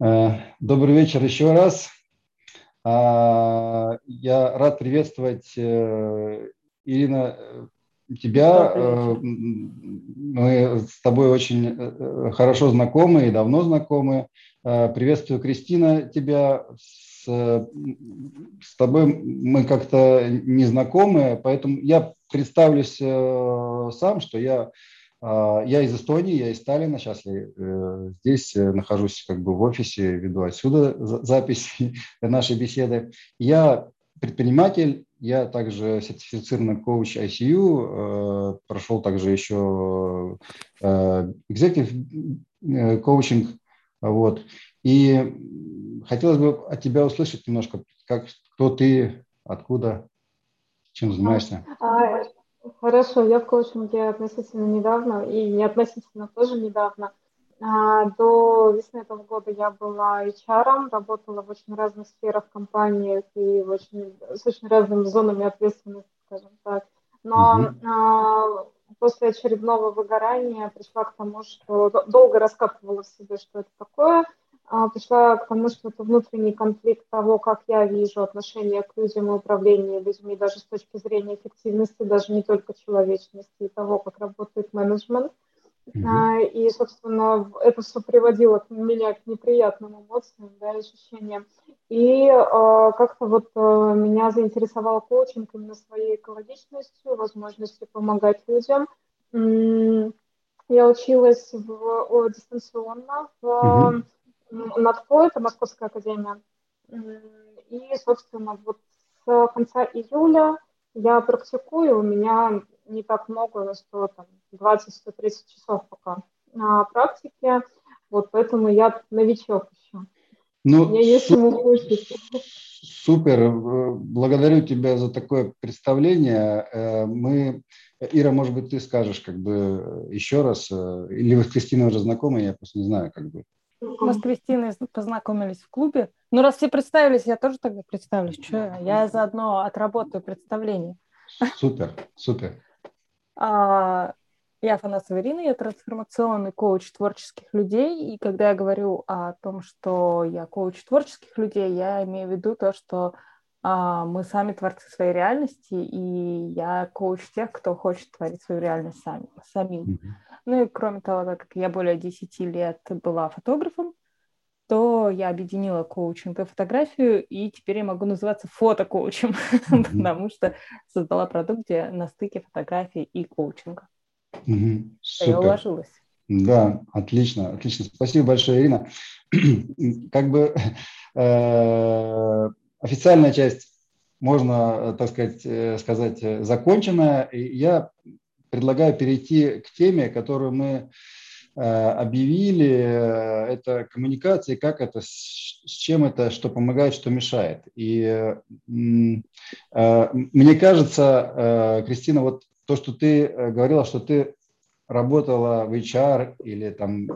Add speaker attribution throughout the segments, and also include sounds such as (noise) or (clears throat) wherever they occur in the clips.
Speaker 1: Э, добрый вечер еще раз. А, я рад приветствовать, э, Ирина, тебя. Э, мы с тобой очень хорошо знакомы и давно знакомы. Приветствую, Кристина, тебя. С, с тобой мы как-то не знакомы, поэтому я представлюсь сам, что я я из Эстонии, я из Сталина, сейчас я э, здесь э, нахожусь как бы в офисе, веду отсюда запись (laughs) нашей беседы. Я предприниматель, я также сертифицированный коуч ICU, э, прошел также еще executive коучинг, вот. И хотелось бы от тебя услышать немножко, как, кто ты, откуда, чем занимаешься.
Speaker 2: Хорошо, я в коучинге относительно недавно, и не относительно тоже недавно. А, до весны этого года я была HR, работала в очень разных сферах компании и в очень, с очень разными зонами ответственности, скажем так. Но uh после очередного выгорания пришла к тому, что долго раскапывала в себе, что это такое – пришла к тому, что это внутренний конфликт того, как я вижу отношение к людям и управление людьми, даже с точки зрения эффективности, даже не только человечности, и того, как работает менеджмент. Mm-hmm. И, собственно, это все приводило меня к неприятным эмоциям, да, ощущениям. И э, как-то вот э, меня заинтересовал коучинг именно своей экологичностью, возможностью помогать людям. Я училась в, о, дистанционно в mm-hmm НАТКО, это Московская академия. И, собственно, вот с конца июля я практикую, у меня не так много, на 100, там, 20-130 часов пока на практике, вот поэтому я новичок еще.
Speaker 1: Ну, Мне есть чему Супер, благодарю тебя за такое представление. Э, мы, Ира, может быть, ты скажешь как бы еще раз, э, или вы с Кристиной уже знакомы, я просто не знаю, как бы.
Speaker 3: Мы с Кристиной познакомились в клубе. Ну, раз все представились, я тоже тогда представлюсь. Что я заодно отработаю представление.
Speaker 1: Супер, супер.
Speaker 3: А, я Фанасова Ирина, я трансформационный коуч творческих людей. И когда я говорю о том, что я коуч творческих людей, я имею в виду то, что а, мы сами творцы своей реальности, и я коуч тех, кто хочет творить свою реальность сами, самим. Mm-hmm. Ну и кроме того, так как я более 10 лет была фотографом, то я объединила коучинг и фотографию, и теперь я могу называться фотокоучем, (laughs) потому что создала продукт, где на стыке фотографии и коучинга. Я уложилась.
Speaker 1: Да, отлично, отлично. Спасибо большое, Ирина. (clears throat) Как бы э, официальная часть можно, так сказать, э, сказать закончена. И я предлагаю перейти к теме, которую мы э, объявили. Это коммуникация, как это, с чем это, что помогает, что мешает. И э, мне кажется, Кристина, вот то, что ты говорила, что ты работала в HR или там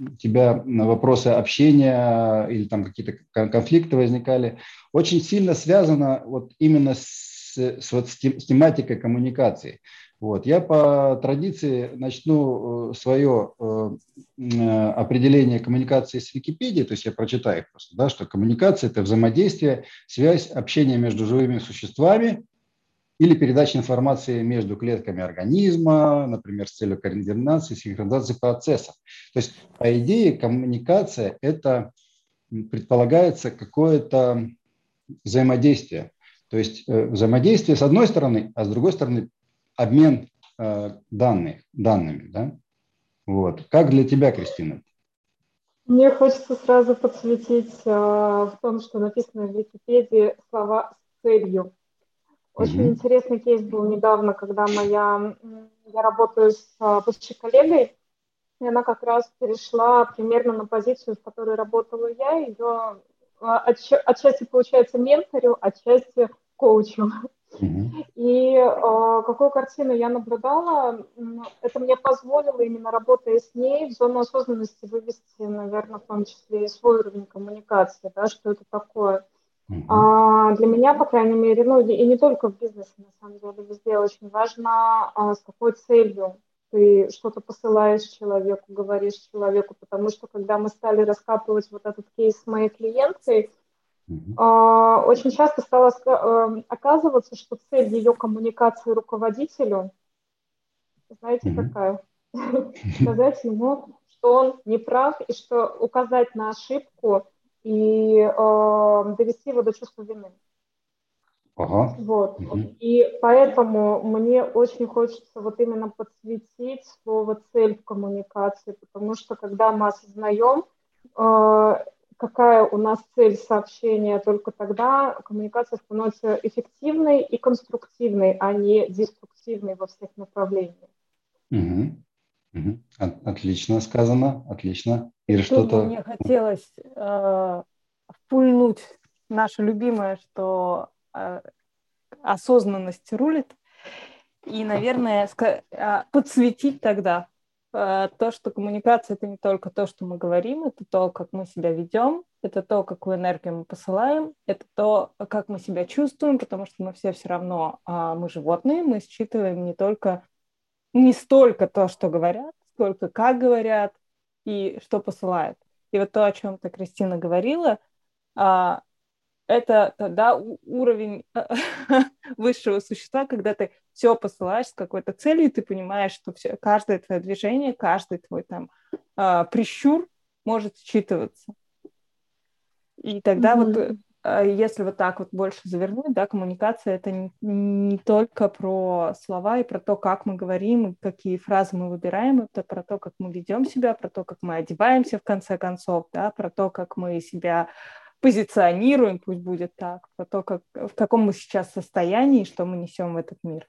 Speaker 1: у тебя вопросы общения или там какие-то конфликты возникали, очень сильно связано вот именно с, с, вот с, тематикой коммуникации. Вот. Я по традиции начну э, свое э, э, определение коммуникации с Википедии, то есть я прочитаю просто, да, что коммуникация – это взаимодействие, связь, общение между живыми существами или передача информации между клетками организма, например, с целью координации, синхронизации процессов. То есть, по идее, коммуникация – это предполагается какое-то взаимодействие. То есть взаимодействие с одной стороны, а с другой стороны обмен э, данных, данными. Да? Вот. Как для тебя, Кристина?
Speaker 2: Мне хочется сразу подсветить э, в том, что написано в Википедии слова с целью. Очень mm-hmm. интересный кейс был недавно, когда моя, я работаю с э, бывшей коллегой, и она как раз перешла примерно на позицию, в которой работала я, ее э, отчасти, получается, менторю, отчасти коучу. И э, какую картину я наблюдала, это мне позволило именно работая с ней в зону осознанности вывести, наверное, в том числе и свой уровень коммуникации, да, что это такое. Uh-huh. А, для меня, по крайней мере, ну и не только в бизнесе, на самом деле, везде очень важно, а, с какой целью ты что-то посылаешь человеку, говоришь человеку, потому что когда мы стали раскапывать вот этот кейс с моей клиенткой. Очень часто стало э, оказываться, что цель ее коммуникации руководителю, знаете, какая? (laughs) Сказать ему, что он не прав, и что указать на ошибку и э, довести его до чувства вины. Ага. Вот. Угу. И поэтому мне очень хочется вот именно подсветить слово цель в коммуникации, потому что когда мы осознаем, э, какая у нас цель сообщения, только тогда коммуникация становится эффективной и конструктивной, а не деструктивной во всех направлениях.
Speaker 1: Угу. Угу. Отлично сказано, отлично. Или что-то...
Speaker 3: Мне хотелось э, впульнуть наше любимое, что э, осознанность рулит, и, наверное, э, подсветить тогда то, что коммуникация это не только то, что мы говорим, это то, как мы себя ведем, это то, какую энергию мы посылаем, это то, как мы себя чувствуем, потому что мы все все равно, э, мы животные, мы считываем не только не столько то, что говорят, сколько как говорят и что посылают. И вот то, о чем ты, Кристина, говорила, а, это тогда уровень (laughs) высшего существа, когда ты все посылаешь с какой-то целью, и ты понимаешь, что все, каждое твое движение, каждый твой там а, прищур может считываться. И тогда mm-hmm. вот а если вот так вот больше завернуть, да, коммуникация это не, не только про слова и про то, как мы говорим, какие фразы мы выбираем, это про то, как мы ведем себя, про то, как мы одеваемся в конце концов, да, про то, как мы себя позиционируем, пусть будет так, про то, как, в каком мы сейчас состоянии, что мы несем в этот мир.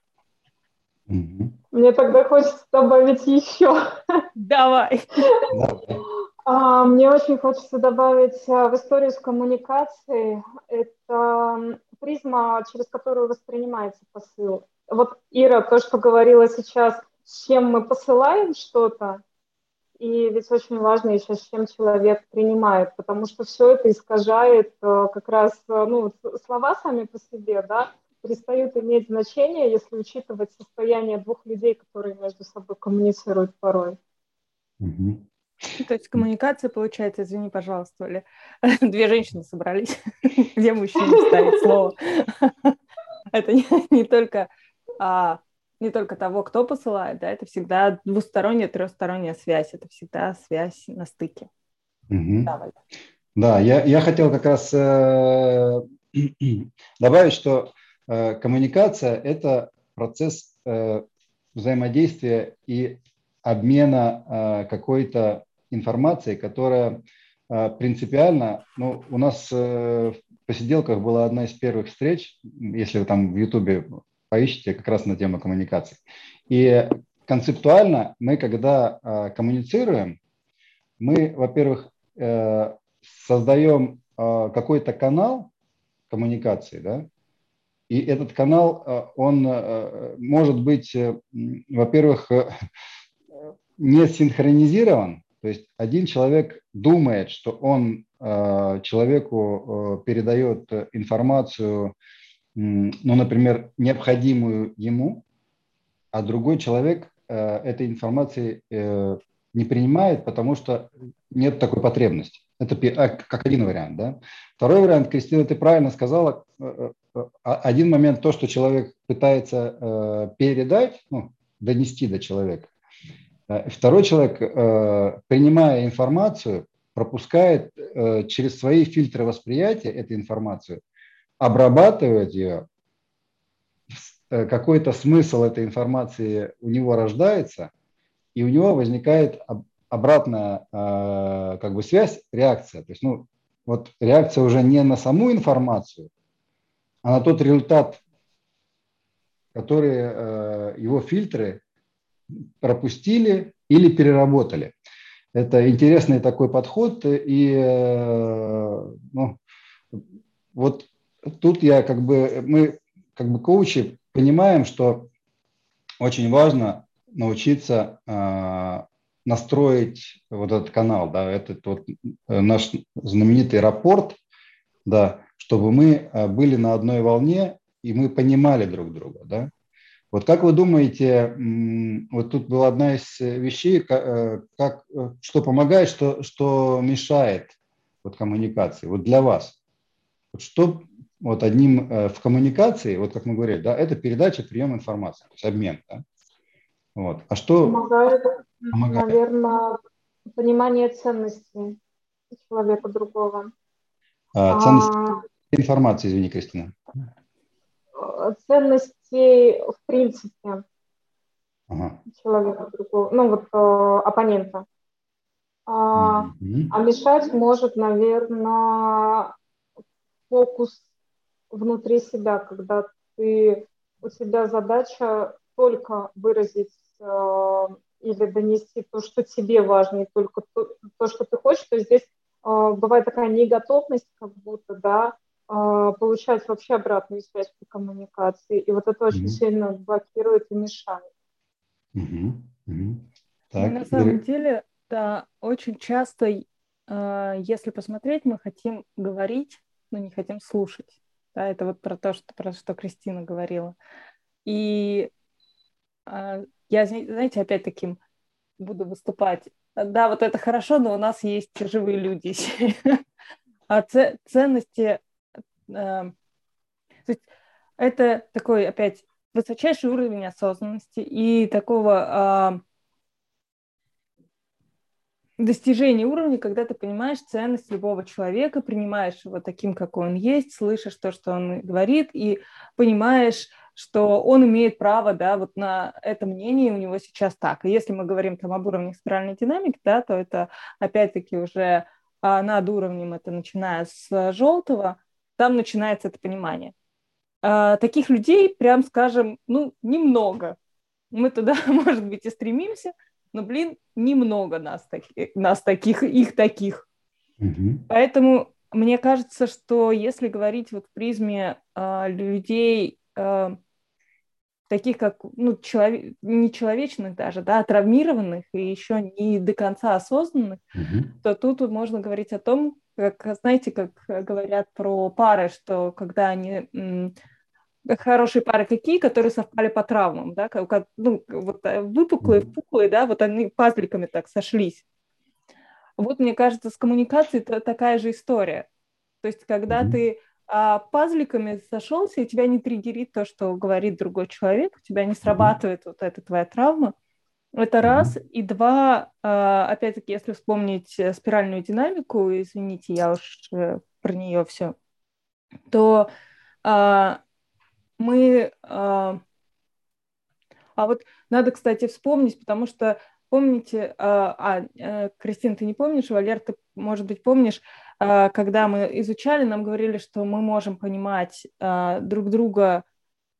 Speaker 2: Мне тогда хочется добавить еще.
Speaker 3: Давай.
Speaker 2: А, мне очень хочется добавить а, в историю с коммуникацией. Это призма, через которую воспринимается посыл. Вот, Ира, то, что говорила сейчас, с чем мы посылаем что-то, и ведь очень важно еще, с чем человек принимает, потому что все это искажает а, как раз, ну, слова сами по себе, да, перестают иметь значение, если учитывать состояние двух людей, которые между собой коммуницируют порой.
Speaker 3: То есть коммуникация получается, извини, пожалуйста, Оля, (laughs) две женщины собрались, (laughs) где мужчина ставит слово. (laughs) Это не, не только а, не только того, кто посылает, да, это всегда двусторонняя, трехсторонняя связь, это всегда связь на стыке.
Speaker 1: Угу. Да, да я, я хотел как раз э, (clears throat) добавить, что коммуникация – это процесс э, взаимодействия и обмена э, какой-то информации, которая принципиально, ну, у нас э, в посиделках была одна из первых встреч, если вы там в Ютубе поищите, как раз на тему коммуникации. И концептуально мы, когда коммуницируем, мы, во-первых, э, создаем какой-то канал коммуникации, да, и этот канал, он э, может быть, во-первых, не синхронизирован, то есть один человек думает, что он э, человеку э, передает информацию, ну, например, необходимую ему, а другой человек э, этой информации не принимает, потому что нет такой потребности. Это а, как один вариант. Да? Второй вариант, Кристина, ты правильно сказала, один момент то, что человек пытается передать, ну, донести до человека, Э, второй человек, э, принимая информацию, пропускает э, через свои фильтры восприятия эту информацию, обрабатывает ее, какой-то смысл этой информации у него рождается, и у него возникает обратная как бы связь, реакция. То есть, ну, вот реакция уже не на саму информацию, а на тот результат, который его фильтры пропустили или переработали. Это интересный такой подход, и э, ну, вот тут я как бы, мы как бы коучи понимаем, что очень важно научиться э, настроить вот этот канал, да, этот вот э, наш знаменитый рапорт, да, чтобы мы были на одной волне и мы понимали друг друга, да. Вот как вы думаете, вот тут была одна из вещей, как, как, что помогает, что, что мешает вот коммуникации, вот для вас? Вот что вот одним в коммуникации, вот как мы говорили, да, это передача, прием информации, то есть обмен, да? Вот. А что
Speaker 2: помогает, помогает? наверное, понимание ценностей человека другого.
Speaker 1: А, ценности а, информации, извини, Кристина.
Speaker 2: Ценностей в принципе ага. человека другого, ну вот э, оппонента. А, mm-hmm. а мешать может, наверное, фокус внутри себя, когда ты у тебя задача только выразить э, или донести то, что тебе важно, и только то, то что ты хочешь, то здесь э, бывает такая неготовность, как будто, да, получать вообще обратную связь по коммуникации. И вот это очень mm-hmm. сильно блокирует и мешает.
Speaker 3: Mm-hmm. Mm-hmm. Так, на самом и... деле, да, очень часто, э, если посмотреть, мы хотим говорить, но не хотим слушать. Да, это вот про то, что, про что Кристина говорила. И э, я, знаете, опять таким буду выступать. Да, вот это хорошо, но у нас есть живые люди. (laughs) А ценности... Э, это такой, опять, высочайший уровень осознанности и такого достижение уровня, когда ты понимаешь ценность любого человека, принимаешь его таким, какой он есть, слышишь то, что он говорит, и понимаешь, что он имеет право, да, вот на это мнение у него сейчас так. И если мы говорим там об уровне спиральной динамики, да, то это опять-таки уже а, над уровнем, это начиная с желтого, там начинается это понимание. А, таких людей, прям скажем, ну, немного. Мы туда, (laughs) может быть, и стремимся, но, блин, немного нас, таки, нас таких, их таких. Угу. Поэтому мне кажется, что если говорить вот в призме э, людей, э, таких как, ну, человек, нечеловечных даже, да, травмированных и еще не до конца осознанных, угу. то тут можно говорить о том, как, знаете, как говорят про пары, что когда они хорошие пары какие, которые совпали по травмам, да, как, ну, вот э, выпуклые, впуклые, да, вот они пазликами так сошлись. Вот, мне кажется, с коммуникацией это такая же история. То есть, когда mm-hmm. ты а, пазликами сошелся, и тебя не триггерит то, что говорит другой человек, у тебя не срабатывает mm-hmm. вот эта твоя травма, это раз. И два, а, опять-таки, если вспомнить э, спиральную динамику, извините, я уж э, про нее все, то а, мы... А, а вот надо, кстати, вспомнить, потому что помните, а, а э, Кристина, ты не помнишь, Валер, ты, может быть, помнишь, когда мы изучали, нам говорили, что мы можем понимать а, друг друга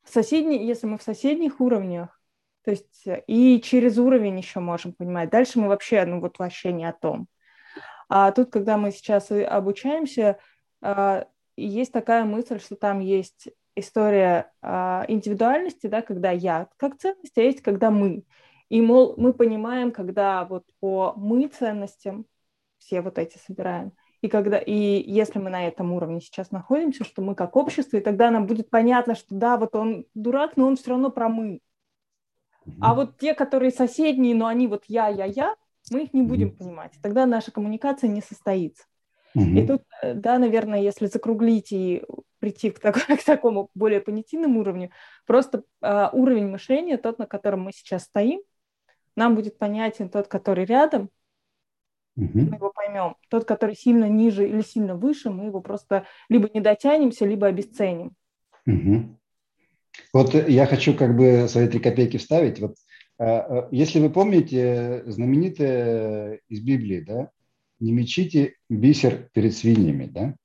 Speaker 3: соседние, если мы в соседних уровнях, то есть и через уровень еще можем понимать. Дальше мы вообще, ну вот вообще не о том. А тут, когда мы сейчас обучаемся, а, есть такая мысль, что там есть история э, индивидуальности, да, когда я как ценность, а есть когда мы. И, мол, мы понимаем, когда вот по мы ценностям все вот эти собираем, и когда и если мы на этом уровне сейчас находимся, что мы как общество, и тогда нам будет понятно, что да, вот он дурак, но он все равно про мы. А вот те, которые соседние, но они вот я, я, я, мы их не будем понимать. Тогда наша коммуникация не состоится. Угу. И тут, э, да, наверное, если закруглить и прийти к, так, (laughs) к такому более понятийному уровню. Просто э, уровень мышления, тот, на котором мы сейчас стоим, нам будет понятен тот, который рядом, угу. мы его поймем. Тот, который сильно ниже или сильно выше, мы его просто либо не дотянемся, либо обесценим.
Speaker 1: Угу. Вот я хочу как бы свои три копейки вставить. Вот, э, если вы помните знаменитое из Библии, да, не мечите бисер перед свиньями, да?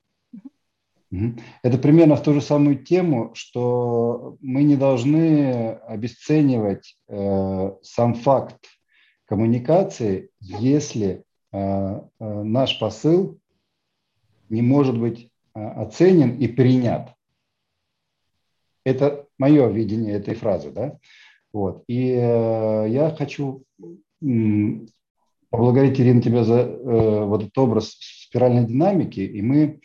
Speaker 1: Это примерно в ту же самую тему, что мы не должны обесценивать э, сам факт коммуникации, если э, э, наш посыл не может быть э, оценен и принят. Это мое видение этой фразы, да? Вот. И э, я хочу поблагодарить, Ирина, тебя за э, вот этот образ спиральной динамики, и мы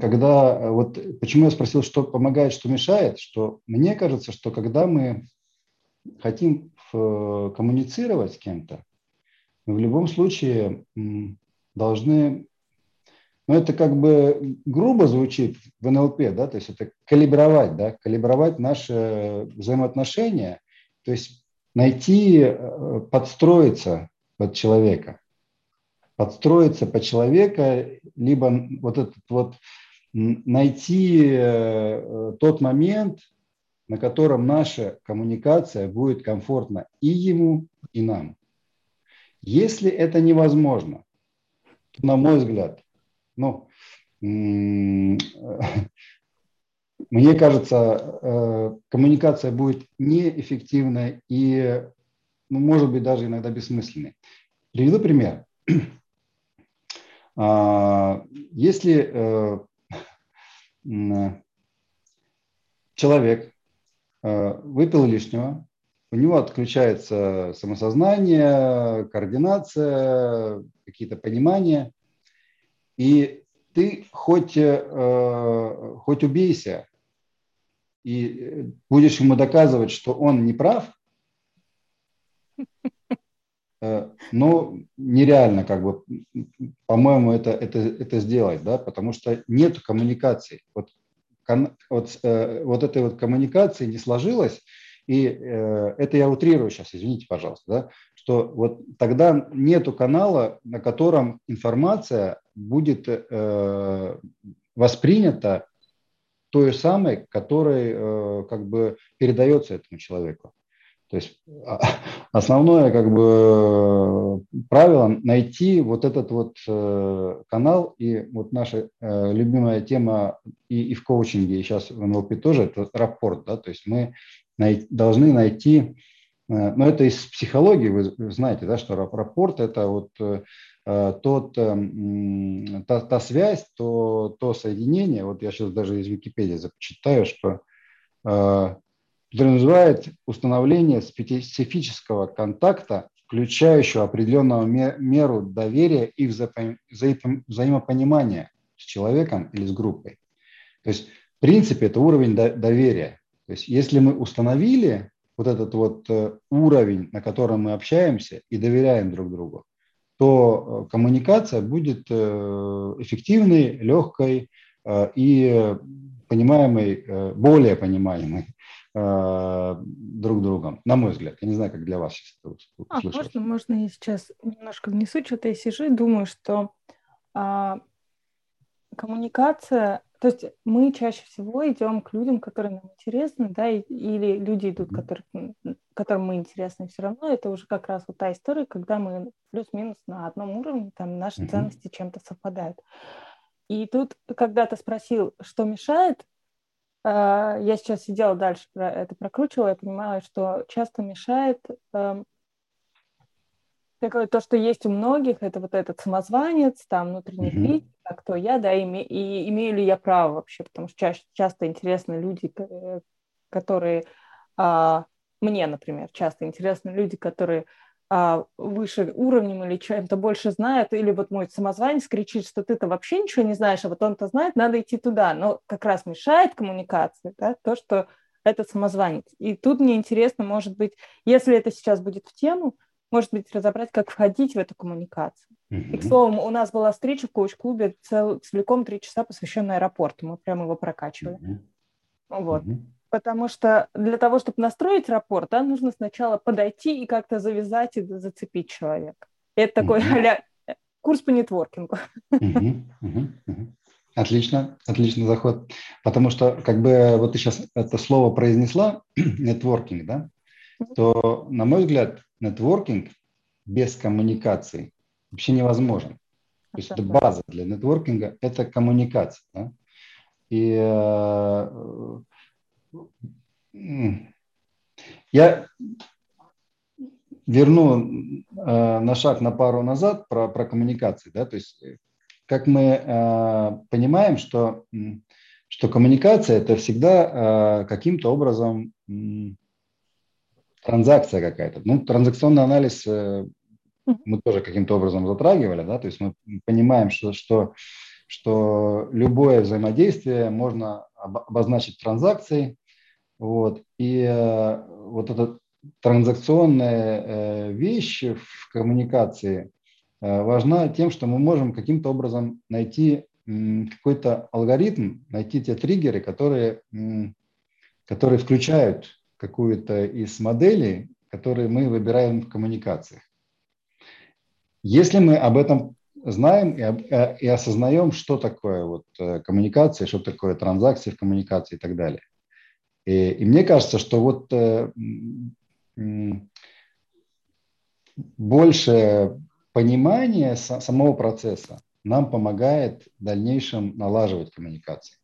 Speaker 1: когда, э, вот почему я спросил, что помогает, что мешает, что мне кажется, что когда мы хотим коммуницировать с кем-то, в любом случае должны, ну это как бы грубо звучит в НЛП, да, то есть это калибровать, да, калибровать наши взаимоотношения, то есть найти, э, подстроиться под человека, подстроиться под человека, либо вот этот вот найти э, тот момент, на котором наша коммуникация будет комфортна и ему, и нам. Если это невозможно, то, на мой взгляд, ну, (laughs) мне кажется, э, коммуникация будет неэффективной и, ну, может быть, даже иногда бессмысленной. Приведу пример. (clears throat) А, если э, человек э, выпил лишнего, у него отключается самосознание, координация, какие-то понимания. И ты хоть, э, хоть убейся и будешь ему доказывать, что он не прав, э, но нереально, как бы, по-моему, это, это, это сделать, да, потому что нет коммуникации. Вот, вот, э, вот этой вот коммуникации не сложилось, и э, это я утрирую сейчас, извините, пожалуйста, да, что вот тогда нету канала, на котором информация будет э, воспринята той самой, которой э, как бы передается этому человеку. То есть а, основное как бы правило найти вот этот вот канал и вот наша любимая тема и, и в коучинге, и сейчас в НЛП тоже это рапорт, да, то есть мы должны найти, э, но это из психологии, вы знаете, да, что рапорт это вот э, тот, э, та, та связь, то, то соединение, вот я сейчас даже из Википедии зачитаю, что подразумевает установление специфического контакта, включающего определенную меру доверия и взаимопонимания с человеком или с группой. То есть, в принципе, это уровень доверия. То есть если мы установили вот этот вот э, уровень, на котором мы общаемся и доверяем друг другу, то э, коммуникация будет э, эффективной, легкой и понимаемой, более понимаемой друг другом, на мой взгляд. Я не знаю, как для вас сейчас это
Speaker 3: а, Можно, можно я сейчас немножко внесу, что-то я сижу и думаю, что а, коммуникация то есть мы чаще всего идем к людям, которые нам интересны, да, или люди идут, которые, которым мы интересны все равно. Это уже как раз вот та история, когда мы плюс-минус на одном уровне, там наши mm-hmm. ценности чем-то совпадают. И тут, когда ты спросил, что мешает, э, я сейчас сидела дальше, это прокручивала, я понимала, что часто мешает э, такое, то, что есть у многих, это вот этот самозванец, там внутренний mm-hmm. критик, а кто я, да, и, и имею ли я право вообще, потому что чаще, часто интересны люди, которые а, мне, например, часто интересны люди, которые а, выше уровнем или чем-то больше знают, или вот мой самозванец кричит, что ты-то вообще ничего не знаешь, а вот он-то знает, надо идти туда. Но как раз мешает коммуникации, да, то, что этот самозванец. И тут мне интересно, может быть, если это сейчас будет в тему, может быть, разобрать, как входить в эту коммуникацию. Mm-hmm. И, к слову, у нас была встреча в коуч-клубе цел, целиком три часа, посвященная аэропорту. Мы прямо его прокачивали. Mm-hmm. Вот. Mm-hmm. Потому что для того, чтобы настроить рапорт, да, нужно сначала подойти и как-то завязать и зацепить человека. Это такой mm-hmm. а курс по нетворкингу.
Speaker 1: Mm-hmm. Mm-hmm. Отлично, отличный заход. Потому что, как бы, вот ты сейчас это слово произнесла, (clears throat) нетворкинг, да, то, на мой взгляд, нетворкинг без коммуникации вообще невозможен. То есть это база для нетворкинга – это коммуникация. Да? И э, я верну э, на шаг на пару назад про, про коммуникации. Да? То есть как мы э, понимаем, что, что коммуникация – это всегда э, каким-то образом транзакция какая-то. Ну, транзакционный анализ э, мы тоже каким-то образом затрагивали, да, то есть мы понимаем, что, что, что любое взаимодействие можно обозначить транзакцией, вот, и э, вот этот транзакционная э, вещь в коммуникации э, важна тем, что мы можем каким-то образом найти какой-то алгоритм, найти те триггеры, которые, которые включают какую-то из моделей, которые мы выбираем в коммуникациях. Если мы об этом знаем и, и осознаем, что такое вот коммуникация, что такое транзакции в коммуникации и так далее. И, и мне кажется, что вот больше понимание самого процесса нам помогает в дальнейшем налаживать коммуникации.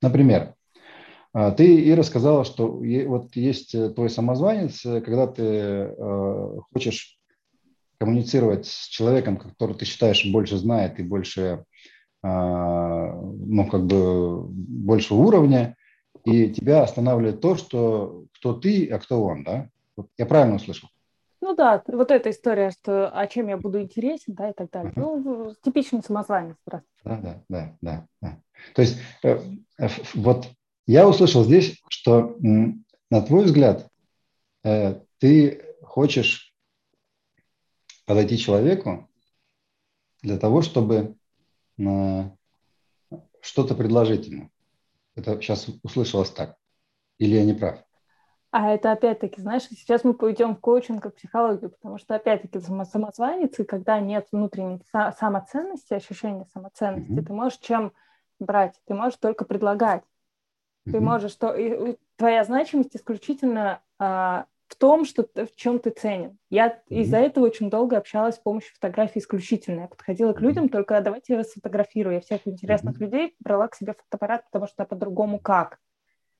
Speaker 1: Например, ты и рассказала, что вот есть э, твой самозванец, э, когда ты э, хочешь коммуницировать с человеком, который ты считаешь больше знает и больше, а, ну, как бы больше уровня, и тебя останавливает то, что кто ты, а кто он, да? Я правильно услышал?
Speaker 3: Ну да, вот эта история, что а чем я буду интересен, да, и так далее. Uh-huh. Ну, типичный самозванец просто.
Speaker 1: Да, да, да, да, да. То есть э, э, вот я услышал здесь, что на твой взгляд э, ты хочешь подойти человеку для того, чтобы что-то предложить ему. Это сейчас услышалось так. Или я не прав?
Speaker 3: А это опять-таки, знаешь, сейчас мы пойдем в коучинг и психологию, потому что опять-таки самозванец, и когда нет внутренней самоценности, ощущения самоценности, mm-hmm. ты можешь чем брать? Ты можешь только предлагать. Mm-hmm. Ты можешь, что и, твоя значимость исключительно а, в том, что в чем ты ценен. Я mm-hmm. из-за этого очень долго общалась с помощью фотографии исключительно. Я подходила к людям, только давайте я вас сфотографирую. Я всех интересных mm-hmm. людей брала к себе фотоаппарат, потому что по-другому как?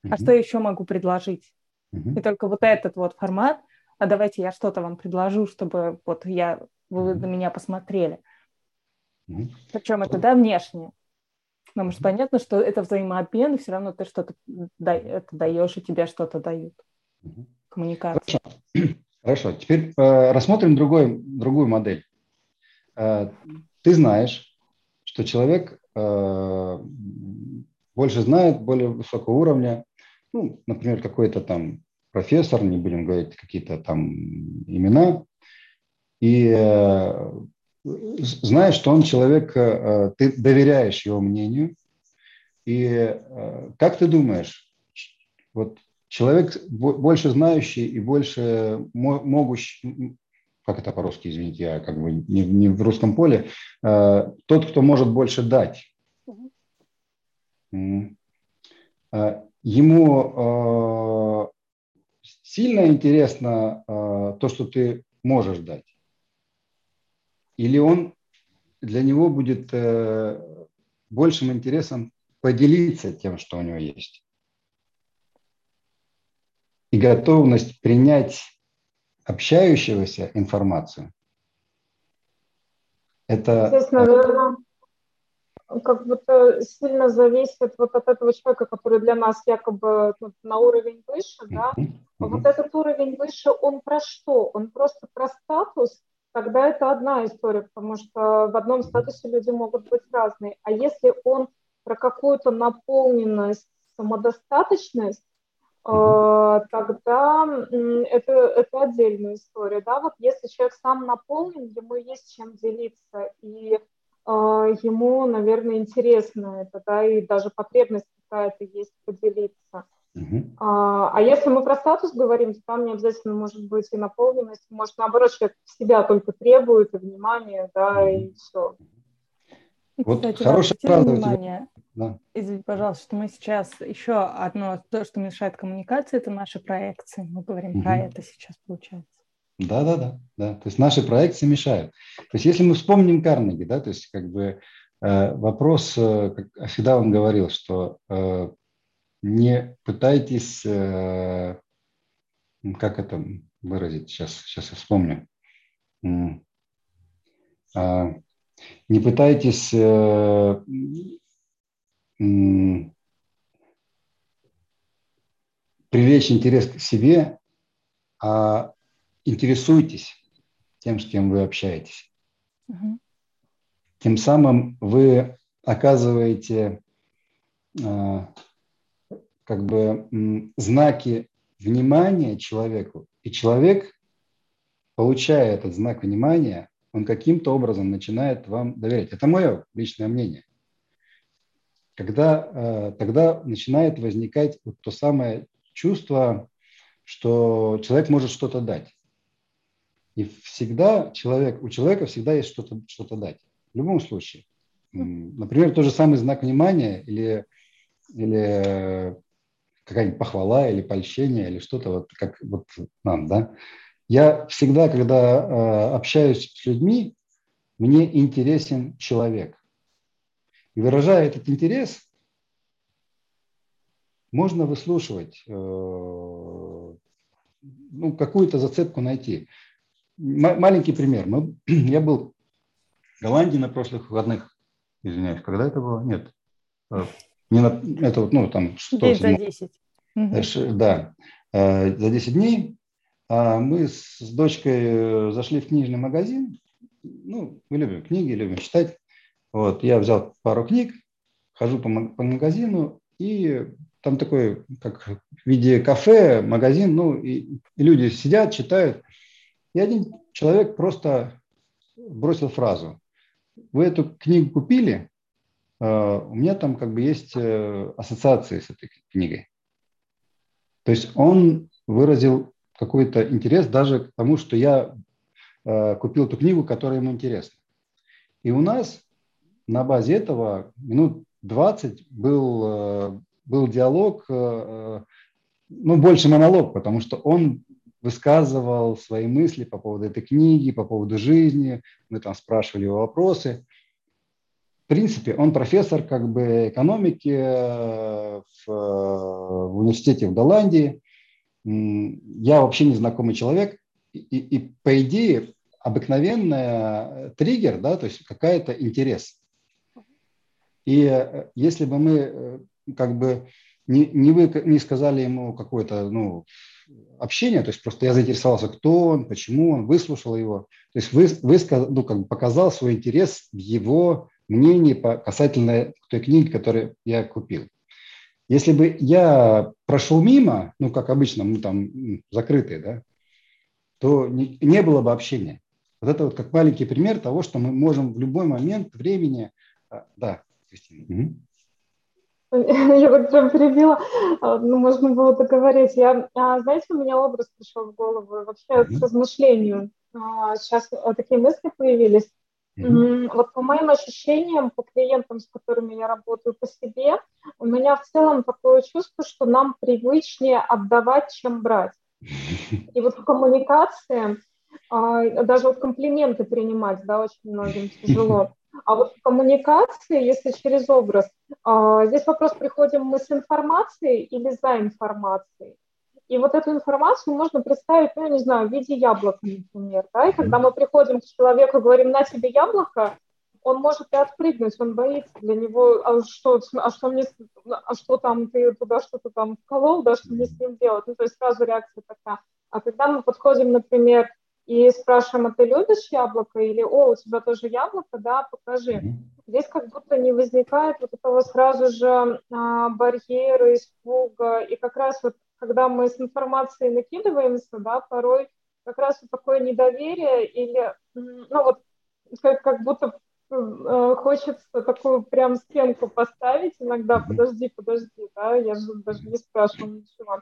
Speaker 3: Mm-hmm. А что еще могу предложить? И только вот этот вот формат, а давайте я что-то вам предложу, чтобы вот я, вы на меня посмотрели. Причем это, да, внешне. Потому что понятно, что это взаимообмен, и все равно ты что-то это даешь, и тебе что-то дают. Коммуникация.
Speaker 1: Хорошо. Хорошо. Теперь э, рассмотрим другой, другую модель. Э, ты знаешь, что человек э, больше знает, более высокого уровня, ну, например, какой-то там профессор, не будем говорить какие-то там имена, и э, знаешь, что он человек, э, ты доверяешь его мнению, и э, как ты думаешь, вот человек больше знающий и больше могущий, как это по-русски, извините, я как бы не, не в русском поле, э, тот, кто может больше дать. Ему э, сильно интересно э, то, что ты можешь дать? Или он для него будет э, большим интересом поделиться тем, что у него есть? И готовность принять общающегося информацию. Это...
Speaker 2: Здесь, наверное, как будто сильно зависит вот от этого человека, который для нас якобы ну, на уровень выше, да, а вот этот уровень выше, он про что? Он просто про статус, тогда это одна история, потому что в одном статусе люди могут быть разные. А если он про какую-то наполненность, самодостаточность, э, тогда это, это отдельная история. Да? Вот если человек сам наполнен, ему есть чем делиться, и а, ему, наверное, интересно это, да, и даже потребность какая-то есть поделиться. Uh-huh. А, а если мы про статус говорим, то там не обязательно может быть и наполненность, может, наоборот, человек себя только требует и внимание, да, uh-huh. и все.
Speaker 3: Вот Кстати, хорошая правда внимание. Да. Извините, пожалуйста, что мы сейчас еще одно, то, что мешает коммуникации, это наши проекции. Мы говорим uh-huh. про это сейчас, получается.
Speaker 1: Да, да, да, да. То есть наши проекции мешают. То есть если мы вспомним Карнеги, да, то есть как бы э, вопрос, э, как всегда он говорил, что э, не пытайтесь, э, как это выразить, сейчас, сейчас я вспомню, э, не пытайтесь э, привлечь интерес к себе, а интересуйтесь тем, с кем вы общаетесь. Угу. Тем самым вы оказываете э, как бы знаки внимания человеку И человек, получая этот знак внимания, он каким-то образом начинает вам доверять. Это мое личное мнение. Когда, э, тогда начинает возникать вот то самое чувство, что человек может что-то дать. И всегда человек, у человека всегда есть что-то что дать. В любом случае. Например, тот же самый знак внимания или, или какая-нибудь похвала или польщение или что-то вот как вот нам, да. Я всегда, когда э, общаюсь с людьми, мне интересен человек. И выражая этот интерес, можно выслушивать, э, ну, какую-то зацепку найти. М- маленький пример. Мы, (clears throat) я был в Голландии на прошлых выходных, извиняюсь, когда это было? Нет. Э, не на, это вот, ну, там, что?
Speaker 3: День за 10.
Speaker 1: Да, за 10 дней. А мы с дочкой э, зашли в книжный магазин. Ну, мы любим книги, любим читать. Вот, я взял пару книг, хожу по, по магазину, и там такой, как в виде кафе, магазин, ну, и, и люди сидят, читают. И один человек просто бросил фразу. Вы эту книгу купили? Uh, у меня там как бы есть uh, ассоциации с этой книгой. То есть он выразил какой-то интерес даже к тому, что я э, купил ту книгу, которая ему интересна. И у нас на базе этого минут 20 был, э, был диалог, э, э, ну, больше монолог, потому что он высказывал свои мысли по поводу этой книги, по поводу жизни, мы там спрашивали его вопросы. Принципе, он профессор как бы экономики э, в, э, в университете в Голландии – я вообще незнакомый человек, и, и по идее обыкновенная триггер, да, то есть какая-то интерес. И э, если бы мы э, как бы не, не, вы, не сказали ему какое-то ну, общение, то есть просто я заинтересовался, кто он, почему он, выслушал его, то есть вы, вы ну, как бы показал свой интерес в его мнении по, касательно той книги, которую я купил. Если бы я прошел мимо, ну, как обычно, мы там закрытые, да, то не, не было бы общения. Вот это вот как маленький пример того, что мы можем в любой момент времени... А, да, Кристина. (laughs)
Speaker 2: Я вот прям перебила, а, ну, можно было договорить. Я, а, знаете, у меня образ пришел в голову вообще mm-hmm. к размышлению. Сейчас такие мысли появились. Вот по моим ощущениям, по клиентам, с которыми я работаю по себе, у меня в целом такое чувство, что нам привычнее отдавать, чем брать. И вот в коммуникации, а, даже вот комплименты принимать, да, очень многим тяжело. А вот в коммуникации, если через образ, а, здесь вопрос, приходим мы с информацией или за информацией. И вот эту информацию можно представить, ну, я не знаю, в виде яблока, например. Да? И когда мы приходим к человеку и говорим, на тебе яблоко, он может и отпрыгнуть, он боится для него, а что, а что мне, а что там, ты туда что-то там вколол, да, что мне с ним делать? Ну, то есть сразу реакция такая. А когда мы подходим, например, и спрашиваем, а ты любишь яблоко? Или, о, у тебя тоже яблоко? Да, покажи. Здесь как будто не возникает вот этого сразу же а, барьера, испуга. И как раз вот когда мы с информацией накидываемся, да, порой как раз вот такое недоверие или, ну вот, как, как будто э, хочется такую прям стенку поставить иногда, подожди, подожди, да, я же даже не спрашиваю ничего.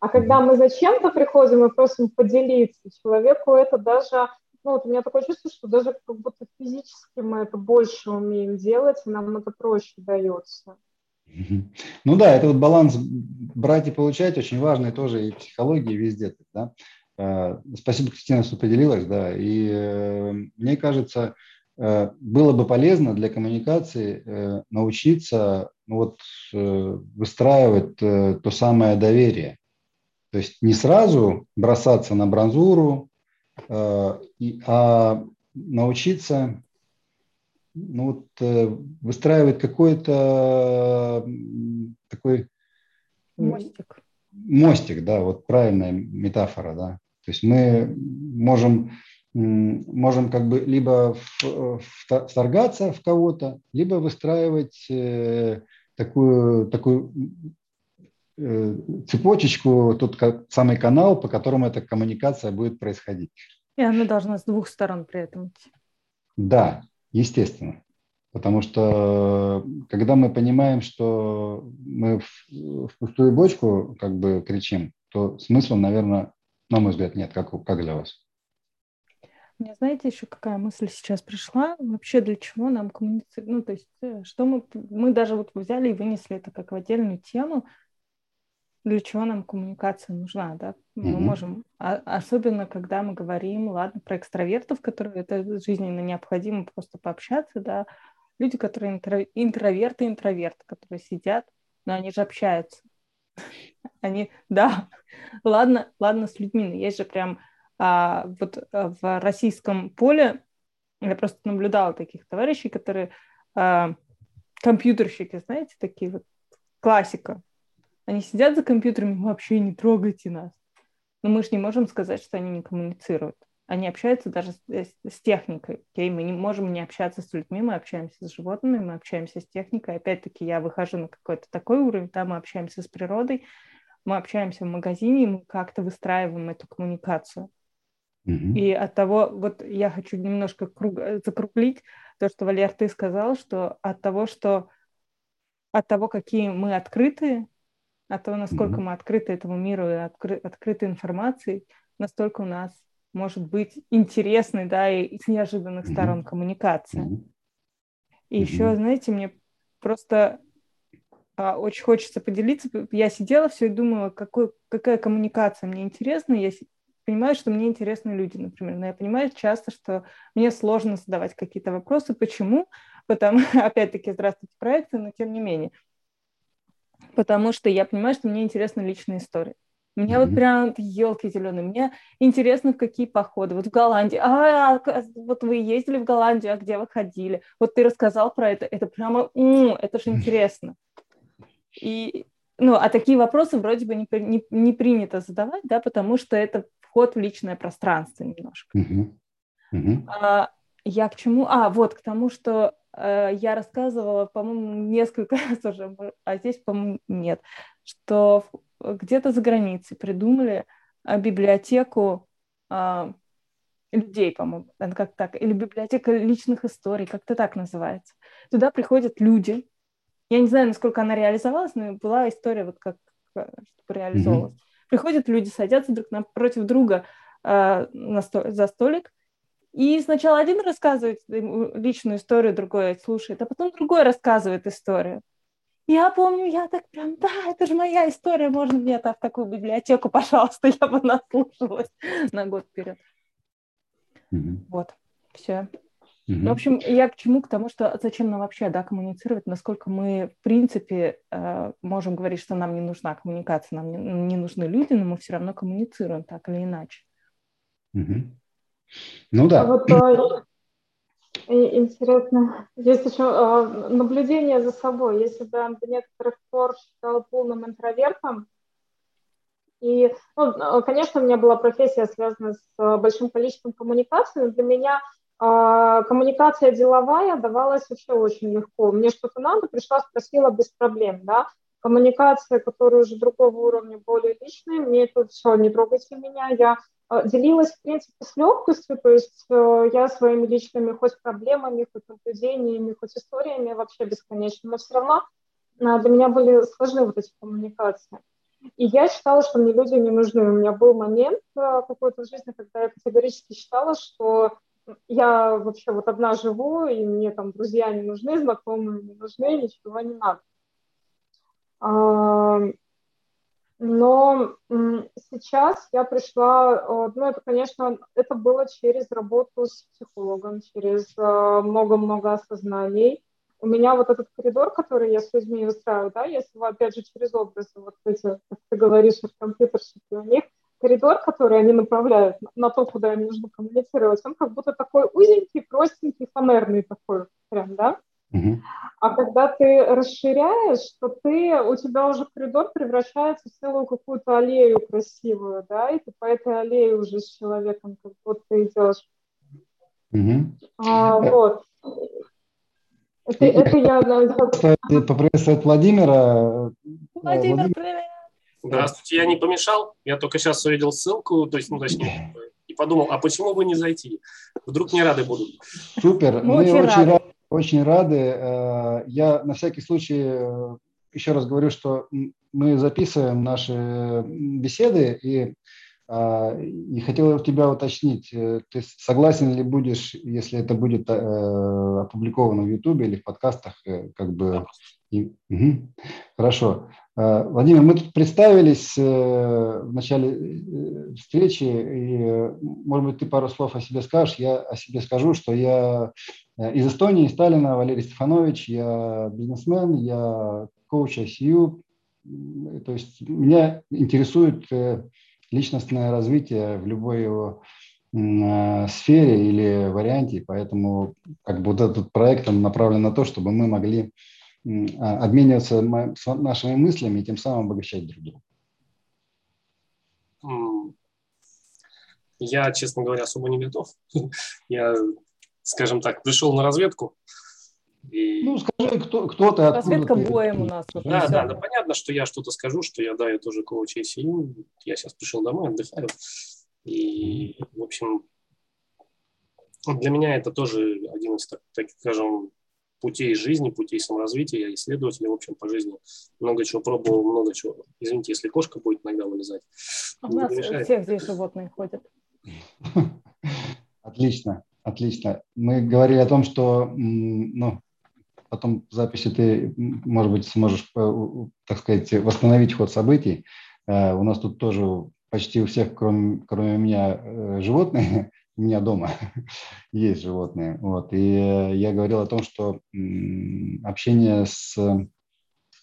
Speaker 2: А когда мы зачем-то приходим и просим поделиться, человеку это даже, ну вот у меня такое чувство, что даже как будто физически мы это больше умеем делать, и нам это проще дается.
Speaker 1: Ну да, это вот баланс брать и получать очень важный тоже и в психологии, и везде. Да? Э, спасибо, Кристина, что поделилась. Да. И э, мне кажется, э, было бы полезно для коммуникации научиться ну вот, выстраивать то самое доверие. То есть не сразу бросаться на бронзуру, а научиться ну, вот, э, выстраивать какой-то такой
Speaker 3: мостик.
Speaker 1: Мостик, да, вот правильная метафора, да. То есть мы можем, можем как бы либо вторгаться в кого-то, либо выстраивать э, такую, такую цепочечку, тот самый канал, по которому эта коммуникация будет происходить.
Speaker 3: И она должна с двух сторон при этом идти.
Speaker 1: Да, естественно. Потому что когда мы понимаем, что мы в, в пустую бочку как бы кричим, то смысла, наверное, на мой взгляд, нет. Как, как для вас?
Speaker 3: Мне знаете, еще какая мысль сейчас пришла? Вообще для чего нам коммуницировать? Ну, то есть, э, что мы, мы даже вот взяли и вынесли это как в отдельную тему, для чего нам коммуникация нужна, да? Мы mm-hmm. можем, а, особенно когда мы говорим, ладно, про экстравертов, которые это жизненно необходимо просто пообщаться, да, люди, которые интро, интроверты, интроверты, которые сидят, но они же общаются. (laughs) Они, да, ладно, ладно с людьми, но есть же прям а, вот а, в российском поле, я просто наблюдала таких товарищей, которые а, компьютерщики, знаете, такие вот классика, они сидят за компьютерами, вообще не трогайте нас. Но мы же не можем сказать, что они не коммуницируют. Они общаются даже с, с, с техникой. Okay? Мы не можем не общаться с людьми, мы общаемся с животными, мы общаемся с техникой. Опять-таки я выхожу на какой-то такой уровень, там мы общаемся с природой, мы общаемся в магазине, и мы как-то выстраиваем эту коммуникацию. Mm-hmm. И от того, вот я хочу немножко круг, закруглить то, что Валер, ты сказал, что от того, что от того, какие мы открытые, от того, насколько mm-hmm. мы открыты этому миру и откры, открыты информацией, настолько у нас может быть интересной, да, и с неожиданных mm-hmm. сторон коммуникация. Mm-hmm. И еще, знаете, мне просто а, очень хочется поделиться. Я сидела все и думала, какой, какая коммуникация мне интересна. Я понимаю, что мне интересны люди, например. Но я понимаю часто, что мне сложно задавать какие-то вопросы. Почему? Потому, (laughs) опять-таки, здравствуйте, проекты, но тем не менее – потому что я понимаю, что мне интересны личные истории. Мне mm-hmm. вот прям елки зеленые. Мне интересно, в какие походы. Вот в Голландии. А, а, вот вы ездили в Голландию, а где вы ходили? Вот ты рассказал про это. Это прямо, м-м, это же интересно. И, ну, а такие вопросы вроде бы не, не, не принято задавать, да, потому что это вход в личное пространство немножко. Mm-hmm. Mm-hmm. А, я к чему? А, вот, к тому, что я рассказывала, по-моему, несколько (laughs) раз уже, а здесь, по-моему, нет, что где-то за границей придумали э, библиотеку а, людей, по-моему, как так, или библиотека личных историй, как-то так называется. Туда приходят люди. Я не знаю, насколько она реализовалась, но была история вот как чтобы реализовалась. Mm-hmm. Приходят люди, садятся друг напротив друга э, на сто- за столик, и сначала один рассказывает личную историю, другой слушает, а потом другой рассказывает историю. Я помню, я так прям, да, это же моя история, можно мне в такую библиотеку, пожалуйста, (laughs) я бы наслушалась на год вперед. Mm-hmm. Вот, все. Mm-hmm. В общем, я к чему? К тому, что зачем нам вообще да, коммуницировать, насколько мы, в принципе, э, можем говорить, что нам не нужна коммуникация, нам не, не нужны люди, но мы все равно коммуницируем так или иначе.
Speaker 1: Mm-hmm. Ну да. А вот,
Speaker 2: а, интересно, есть еще а, наблюдение за собой. Если бы до некоторых пор считала полным интровертом, и, ну, конечно, у меня была профессия, связанная с большим количеством коммуникаций, но для меня а, коммуникация деловая давалась вообще очень легко. Мне что-то надо, пришла, спросила без проблем, да. Коммуникация, которая уже другого уровня, более личная, мне это все, не трогайте меня, я делилась, в принципе, с легкостью, то есть э, я своими личными хоть проблемами, хоть наблюдениями, хоть историями вообще бесконечно, но все равно э, для меня были сложны вот эти коммуникации. И я считала, что мне люди не нужны. У меня был момент какой-то в жизни, когда я категорически считала, что я вообще вот одна живу, и мне там друзья не нужны, знакомые не нужны, ничего не надо. Но сейчас я пришла, э, ну это, конечно, это было через работу с психологом, через э, много-много осознаний. У меня вот этот коридор, который я с людьми выстраиваю, да, если вы, опять же, через образы, вот эти, как ты говоришь, компьютерщики, у них коридор, который они направляют на то, куда им нужно коммуницировать, он как будто такой узенький, простенький, фанерный такой прям, да. А когда ты расширяешь, то ты, у тебя уже коридор превращается в целую какую-то аллею красивую, да, и ты по этой аллее уже с человеком как будто идешь.
Speaker 1: Угу.
Speaker 2: А, вот. Это, это я...
Speaker 1: Поприветствовать Владимира.
Speaker 3: Владимир, привет!
Speaker 4: Здравствуйте, я не помешал, я только сейчас увидел ссылку, то есть, ну, точнее, и подумал, а почему бы не зайти? Вдруг не рады будут.
Speaker 1: Супер, мы, мы очень, очень рады. рады. Очень рады. Э, я на всякий случай э, еще раз говорю, что мы записываем наши беседы, и, э, и хотел тебя уточнить, ты согласен ли будешь, если это будет опубликовано в YouTube или в подкастах, как бы... И, угу. Хорошо. Э, Владимир, мы тут представились э, в начале э, встречи, и, может быть, ты пару слов о себе скажешь. Я о себе скажу, что я из Эстонии, Сталина, Валерий Стефанович, я бизнесмен, я коуч ICU, то есть меня интересует личностное развитие в любой его сфере или варианте, поэтому как бы вот этот проект он направлен на то, чтобы мы могли обмениваться нашими мыслями и тем самым обогащать друг друга?
Speaker 4: Я, честно говоря, особо не готов. (laughs) Я, скажем так, пришел на разведку.
Speaker 1: И... Ну, скажи, кто, кто ты,
Speaker 3: Разведка ты? боем у нас.
Speaker 4: Да, да, да, понятно, что я что-то скажу, что я, да, я тоже коуч ICU. Я сейчас пришел домой, отдыхаю. И, в общем, для меня это тоже один из, так, так скажем, путей жизни, путей саморазвития. Я исследователь, в общем, по жизни. Много чего пробовал, много чего. Извините, если кошка будет иногда вылезать.
Speaker 3: У нас у всех здесь животные ходят. (laughs)
Speaker 1: Отлично, отлично. Мы говорили о том, что, ну, потом в записи ты, может быть, сможешь, э, так сказать, восстановить ход событий. Э, у нас тут тоже почти у всех, кроме, кроме меня, э, животные (laughs) у меня дома (laughs) есть животные. Вот. И я говорил о том, что общение с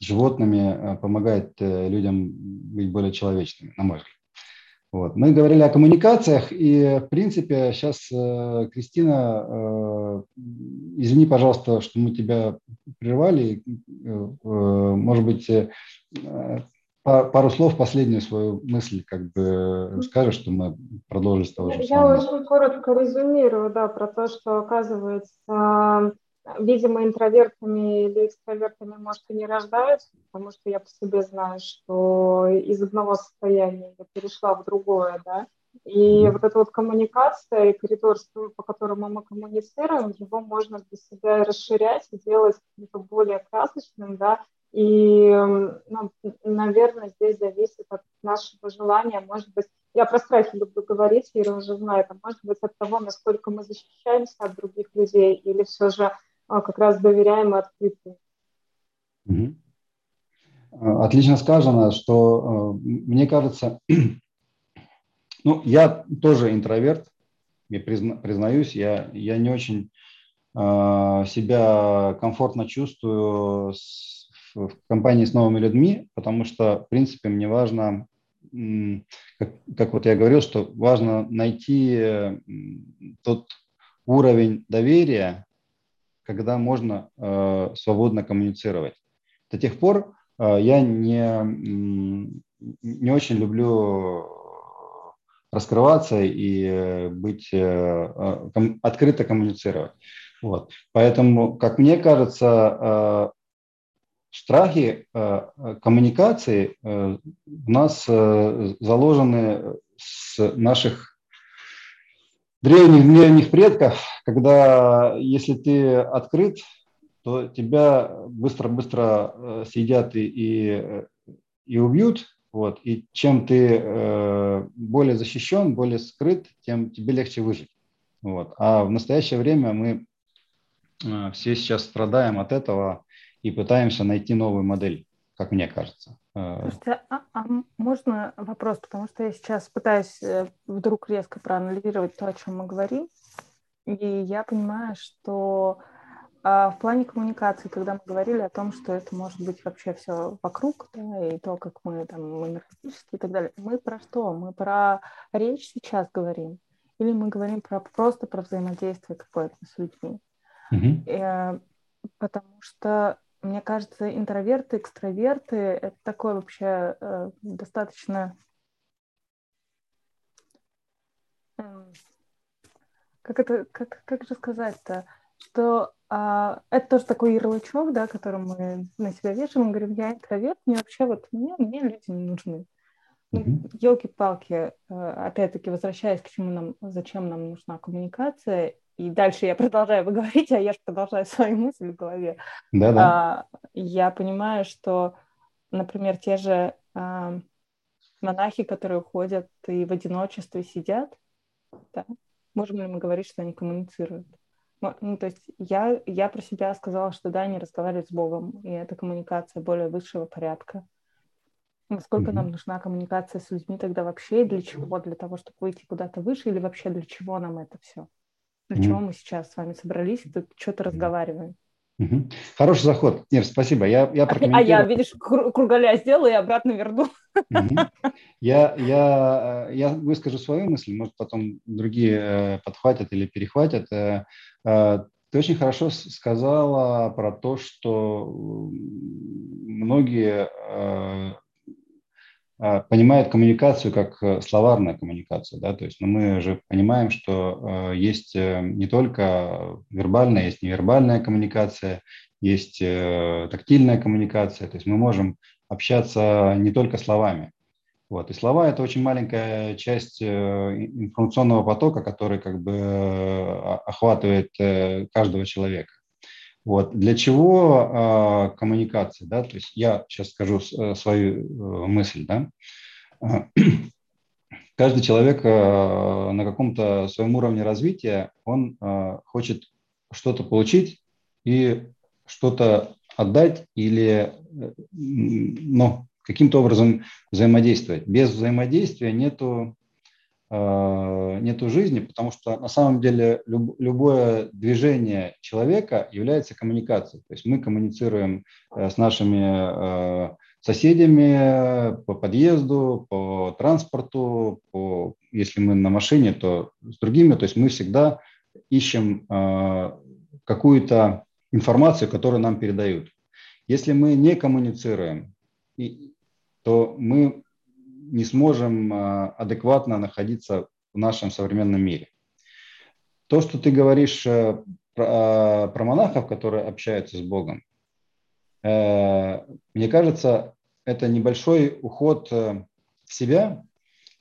Speaker 1: животными э, помогает э, людям быть более человечными, на мой взгляд. Вот. Мы говорили о коммуникациях, и, в принципе, сейчас, э, Кристина, извини, пожалуйста, что мы тебя прервали. Может быть, пару слов, последнюю свою мысль как бы скажешь, что мы продолжим с того же
Speaker 2: Я самого. очень коротко резюмирую, да, про то, что оказывается, видимо, интровертами или экстравертами, может, и не рождаются, потому что я по себе знаю, что из одного состояния я перешла в другое, да, и вот эта вот коммуникация и коридор, по которому мы коммуницируем, его можно для себя расширять и делать более красочным, да, и, ну, наверное, здесь зависит от нашего желания, может быть, я про страхи люблю говорить, Ира уже знает, а может быть от того, насколько мы защищаемся от других людей или все же а, как раз доверяем и открыты.
Speaker 1: Угу. Отлично сказано, что мне кажется, (clears throat) ну, я тоже интроверт, я призна, признаюсь, я, я не очень э, себя комфортно чувствую с в компании с новыми людьми, потому что, в принципе, мне важно, как, как вот я говорил, что важно найти тот уровень доверия, когда можно э, свободно коммуницировать. До тех пор э, я не, не очень люблю раскрываться и быть э, ком, открыто коммуницировать. Вот. Поэтому, как мне кажется, страхи э, коммуникации э, у нас э, заложены с наших древних, древних предков, когда если ты открыт, то тебя быстро-быстро съедят и, и, и убьют. Вот. И чем ты более защищен, более скрыт, тем тебе легче выжить. Вот. А в настоящее время мы все сейчас страдаем от этого, и пытаемся найти новую модель, как мне кажется.
Speaker 3: Э, Слушайте, а, а можно вопрос, потому что я сейчас пытаюсь э, вдруг резко проанализировать то, о чем мы говорим, и я понимаю, что а, в плане коммуникации, когда мы говорили о том, что это может быть вообще все вокруг, да, и то, как мы там энергетически и так далее, мы про что? Мы про речь сейчас говорим? Или мы говорим про просто про взаимодействие какое-то с людьми? Mm-hmm. потому что мне кажется, интроверты, экстраверты — это такое вообще э, достаточно... Э, как это, как, как же сказать-то? Что э, это тоже такой ярлычок, да, который мы на себя вешаем, мы говорим, я интроверт, мне вообще вот, мне, мне люди не нужны. Ну, елки-палки, э, опять-таки, возвращаясь к чему нам, зачем нам нужна коммуникация, и дальше я (laughs) продолжаю, вы говорите, а я же продолжаю (laughs) свои мысли в голове.
Speaker 1: Да, да.
Speaker 3: А, я понимаю, что, например, те же а, монахи, которые уходят и в одиночестве сидят, да, можем ли мы говорить, что они коммуницируют? Ну, то есть я, я про себя сказала, что да, они разговаривают с Богом, и это коммуникация более высшего порядка. Насколько mm-hmm. нам нужна коммуникация с людьми тогда вообще, и для чего? Для того, чтобы выйти куда-то выше, или вообще для чего нам это все? Mm-hmm. чего мы сейчас с вами собрались тут что-то разговариваем?
Speaker 1: Угу. Хороший заход. Нет, спасибо. Я, я (laughs)
Speaker 3: А я, видишь, кругаля сделала и обратно верну.
Speaker 1: Угу. (laughs) Я, я, я выскажу свою мысль, может, потом другие э, подхватят или перехватят. Э, э, ты очень хорошо сказала про то, что многие понимают коммуникацию как э, словарная коммуникация, да, то есть ну, мы же понимаем, что э, есть э, не только вербальная, есть невербальная коммуникация, есть тактильная коммуникация, то есть мы можем общаться не только словами. Вот. И слова – это очень маленькая часть информационного потока, который как бы охватывает каждого человека. Вот. Для чего э, коммуникация? Да? То есть я сейчас скажу э, свою э, мысль. Да? (clears throat) Каждый человек э, на каком-то своем уровне развития, он э, хочет что-то получить и что-то отдать или э, ну, каким-то образом взаимодействовать. Без взаимодействия нету нету жизни, потому что на самом деле люб, любое движение человека является коммуникацией. То есть мы коммуницируем э, с нашими э, соседями по подъезду, по транспорту, по, если мы на машине, то с другими. То есть мы всегда ищем какую-то информацию, которую нам передают. Если мы не коммуницируем, то мы не сможем а, адекватно находиться в нашем современном мире. То, что ты говоришь э, про, а, про монахов, которые общаются с Богом, э, мне кажется, это небольшой уход э, в себя,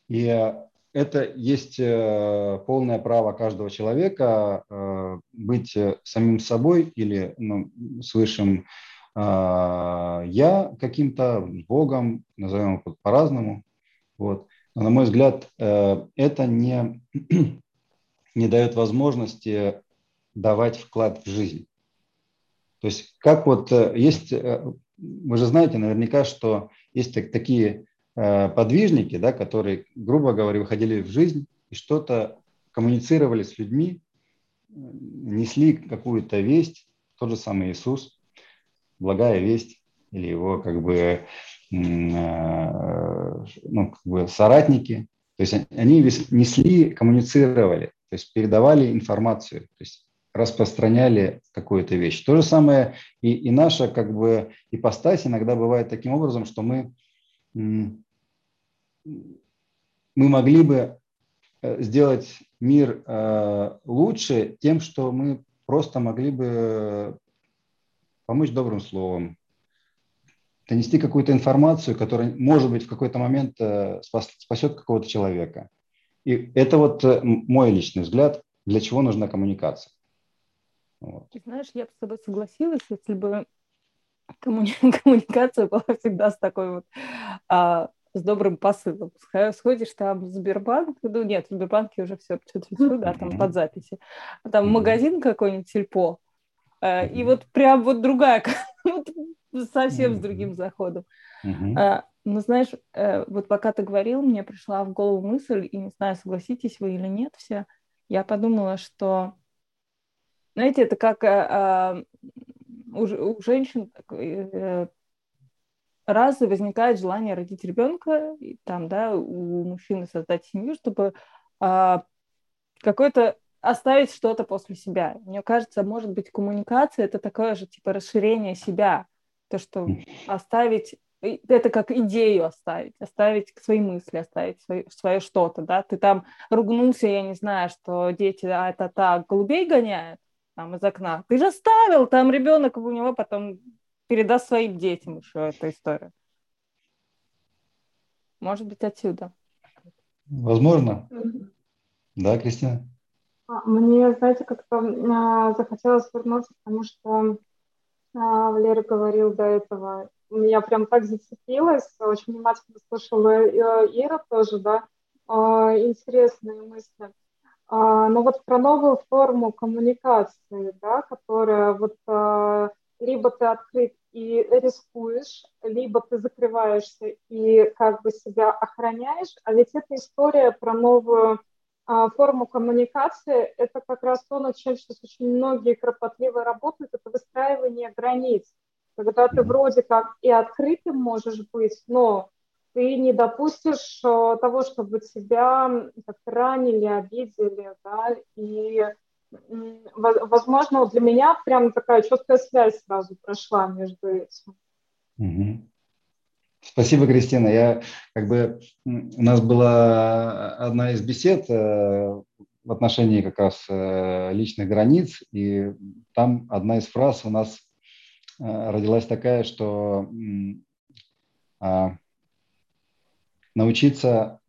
Speaker 1: и это есть полное право каждого человека быть самим собой или ну, с высшим я каким-то, Богом, назовем его по-разному. Вот. Но, на мой взгляд, э, это не, (clears throat) не дает возможности давать вклад в жизнь. То есть как вот э, есть, э, вы же знаете наверняка, что есть такие подвижники, да, которые, грубо говоря, выходили в жизнь и что-то коммуницировали с людьми, несли какую-то весть, тот же самый Иисус, благая весть, или его как бы ну, как бы соратники, то есть они несли, коммуницировали, то есть передавали информацию, то есть распространяли какую-то вещь. То же самое и, и наша как бы ипостась иногда бывает таким образом, что мы, мы могли бы э, сделать мир э, лучше тем, что мы просто могли бы помочь добрым словом, донести какую-то информацию, которая, может быть, в какой-то момент э, спасет какого-то человека. И это вот э, мой личный взгляд, для чего нужна коммуникация.
Speaker 3: Вот. Знаешь, я бы с тобой согласилась, если бы коммуни... (laughs) коммуникация была всегда с такой вот а, с добрым посылом. Сходишь там в Сбербанк, ну нет, в Сбербанке уже все, да, там под записи. А там магазин какой-нибудь, сельпо, а, и вот прям вот другая, (laughs) вот (laughs) совсем с другим заходом. А, но знаешь, э, вот пока ты говорил, мне пришла в голову мысль, и не знаю, согласитесь вы или нет все, я подумала, что, знаете, это как э, у, у женщин э, раз возникает желание родить ребенка, и там, да, у мужчины создать семью, чтобы а, какой-то оставить что-то после себя. Мне кажется, может быть, коммуникация это такое же типа расширение себя, то, что оставить это как идею оставить, оставить свои мысли, оставить свое, свое что-то, да, ты там ругнулся, я не знаю, что дети, а это так, голубей гоняют там из окна, ты же оставил, там ребенок у него потом передаст своим детям еще эту историю. Может быть, отсюда.
Speaker 1: Возможно. Да, Кристина?
Speaker 2: А, мне, знаете, как-то а, захотелось вернуться к тому, что Валерий говорил до этого. Я прям так зацепилась, очень внимательно слушала Ира тоже, да, а, интересные мысли. А, но вот про новую форму коммуникации, да, которая вот а, либо ты открыт и рискуешь, либо ты закрываешься и как бы себя охраняешь, а ведь эта история про новую а, форму коммуникации, это как раз то, над чем сейчас очень многие кропотливо работают, это выстраивание границ. Когда ты вроде как и открытым можешь быть, но ты не допустишь э, того, чтобы тебя как-то ранили, обидели, да, и возможно, для меня прям такая четкая связь сразу прошла между этим.
Speaker 1: Угу. Спасибо, Кристина. Я как бы у нас была одна из бесед э, в отношении как раз э, личных границ, и там одна из фраз у нас э, родилась такая, что а, научиться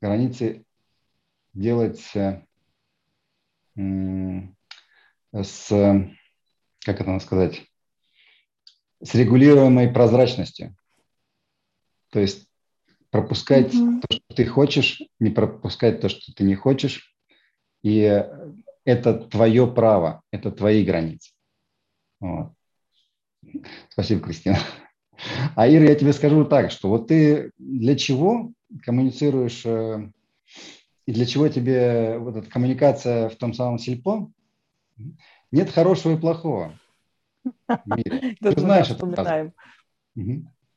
Speaker 1: границы делать с, как это надо сказать, с регулируемой прозрачностью. То есть пропускать mm-hmm. то, что ты хочешь, не пропускать то, что ты не хочешь. И это твое право, это твои границы. Вот. Спасибо, Кристина. (laughs) А Ира, я тебе скажу так, что вот ты для чего коммуницируешь э, и для чего тебе вот эта коммуникация в том самом сельпо? Нет хорошего и плохого. (laughs) Ты знаешь это.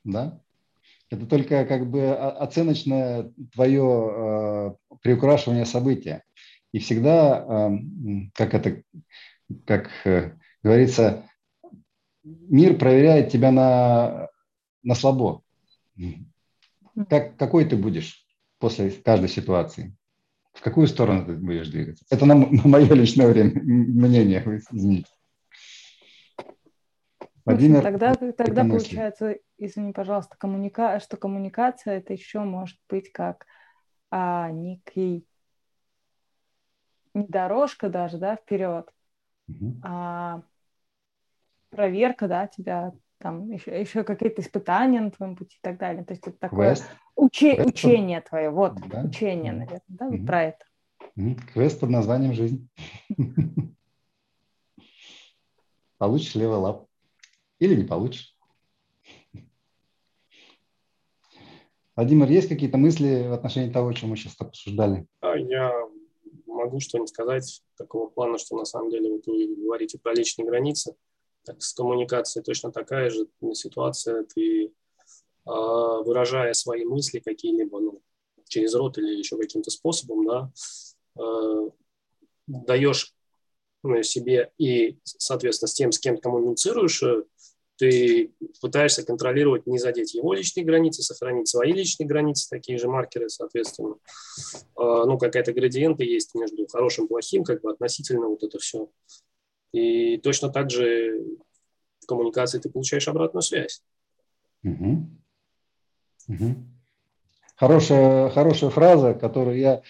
Speaker 1: Да. Это только как бы оценочное твое э, приукрашивание события. И всегда, э, как это, как э, говорится, мир проверяет тебя на, на слабо. Как, какой ты будешь после каждой ситуации? В какую сторону ты будешь двигаться? Это на, на (laughs) мое личное время, мнение, извините.
Speaker 3: Владимир, тогда, тогда получается, извини, пожалуйста, коммуника... что коммуникация это еще может быть как а, некий не дорожка даже, да, вперед, угу. а проверка, да, тебя там еще, еще какие-то испытания на твоем пути и так далее. То есть это такое уче... учение твое, вот, да. учение, наверное, да, угу. вот про это.
Speaker 1: Квест под названием «Жизнь». (laughs) Получишь левый лап. Или не получишь. Владимир, есть какие-то мысли в отношении того, чем мы сейчас обсуждали?
Speaker 4: Да, я могу что-нибудь сказать такого плана, что на самом деле вот вы говорите про личные границы. Так, с коммуникацией точно такая же ситуация. Ты, а, выражая свои мысли какие-либо, ну, через рот или еще каким-то способом, да, а, даешь ну, себе и, соответственно, с тем, с кем коммуницируешь, ты пытаешься контролировать, не задеть его личные границы, сохранить свои личные границы, такие же маркеры, соответственно. А, ну, какая-то градиента есть между хорошим и плохим, как бы относительно вот это все. И точно так же в коммуникации ты получаешь обратную связь.
Speaker 1: Угу. Угу. Хорошая, хорошая фраза, которую я,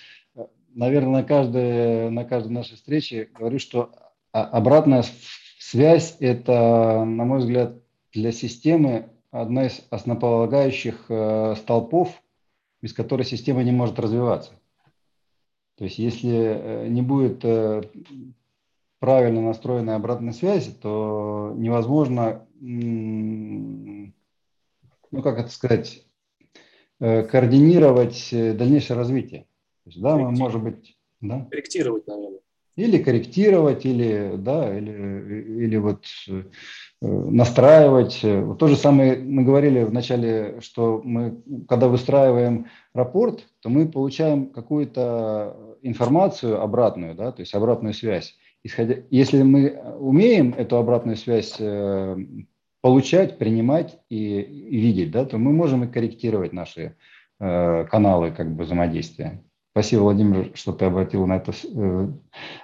Speaker 1: наверное, на каждой, на каждой нашей встрече говорю, что обратная Связь – это, на мой взгляд, для системы одна из основополагающих э, столпов, без которой система не может развиваться. То есть если э, не будет э, правильно настроенной обратной связи, то невозможно, ну как это сказать, координировать дальнейшее развитие. То есть, да, мы, может быть,
Speaker 4: да? Корректировать, наверное
Speaker 1: или корректировать, или, да, или, или вот э, настраивать. То же самое мы говорили в начале, что мы, когда выстраиваем рапорт, то мы получаем какую-то информацию обратную, да, то есть обратную связь. Исходя, если мы умеем эту обратную связь э, получать, принимать и, и видеть, да, то мы можем и корректировать наши э, каналы как бы взаимодействия. Спасибо, Владимир, что ты обратил на это э,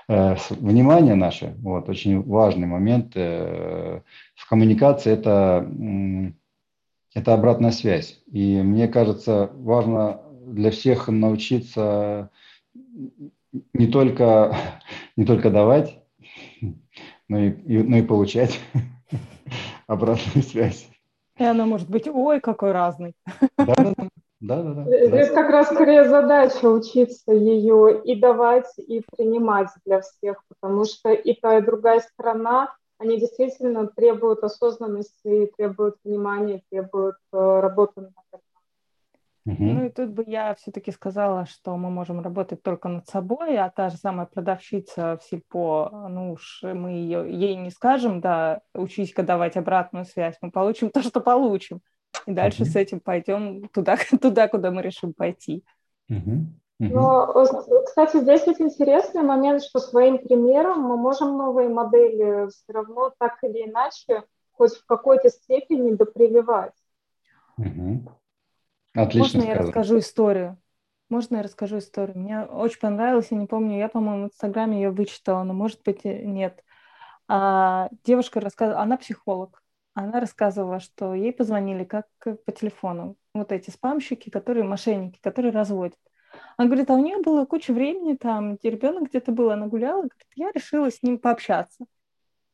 Speaker 1: э, внимание наше. Вот, очень важный момент э, в коммуникации – это это обратная связь. И мне кажется, важно для всех научиться не только, не только давать, но и, и, но и получать (laughs) обратную связь.
Speaker 3: И она может быть, ой, какой разный.
Speaker 1: Да, да, да. Да, да, да.
Speaker 2: Здесь как раз скорее задача учиться ее и давать, и принимать для всех, потому что и та, и другая сторона, они действительно требуют осознанности, требуют внимания, требуют э, работы над этим.
Speaker 3: Угу. Ну и тут бы я все-таки сказала, что мы можем работать только над собой, а та же самая продавщица в сельпо, ну уж мы ее, ей не скажем, да, учись-ка давать обратную связь, мы получим (laughs) то, что получим. И дальше угу. с этим пойдем туда, (laughs) туда, куда мы решим пойти.
Speaker 1: Угу.
Speaker 2: Но, кстати, здесь ведь интересный момент, что своим примером мы можем новые модели все равно так или иначе хоть в какой-то степени допрививать.
Speaker 1: Угу. Отлично
Speaker 3: Можно сказано. я расскажу историю? Можно я расскажу историю? Мне очень понравилось, я не помню, я, по-моему, в Инстаграме ее вычитала, но, может быть, нет. А, девушка рассказывала, она психолог, она рассказывала, что ей позвонили как по телефону, вот эти спамщики, которые мошенники, которые разводят. Она говорит, а у нее было куча времени, там ребенок где-то был, она гуляла, говорит, я решила с ним пообщаться.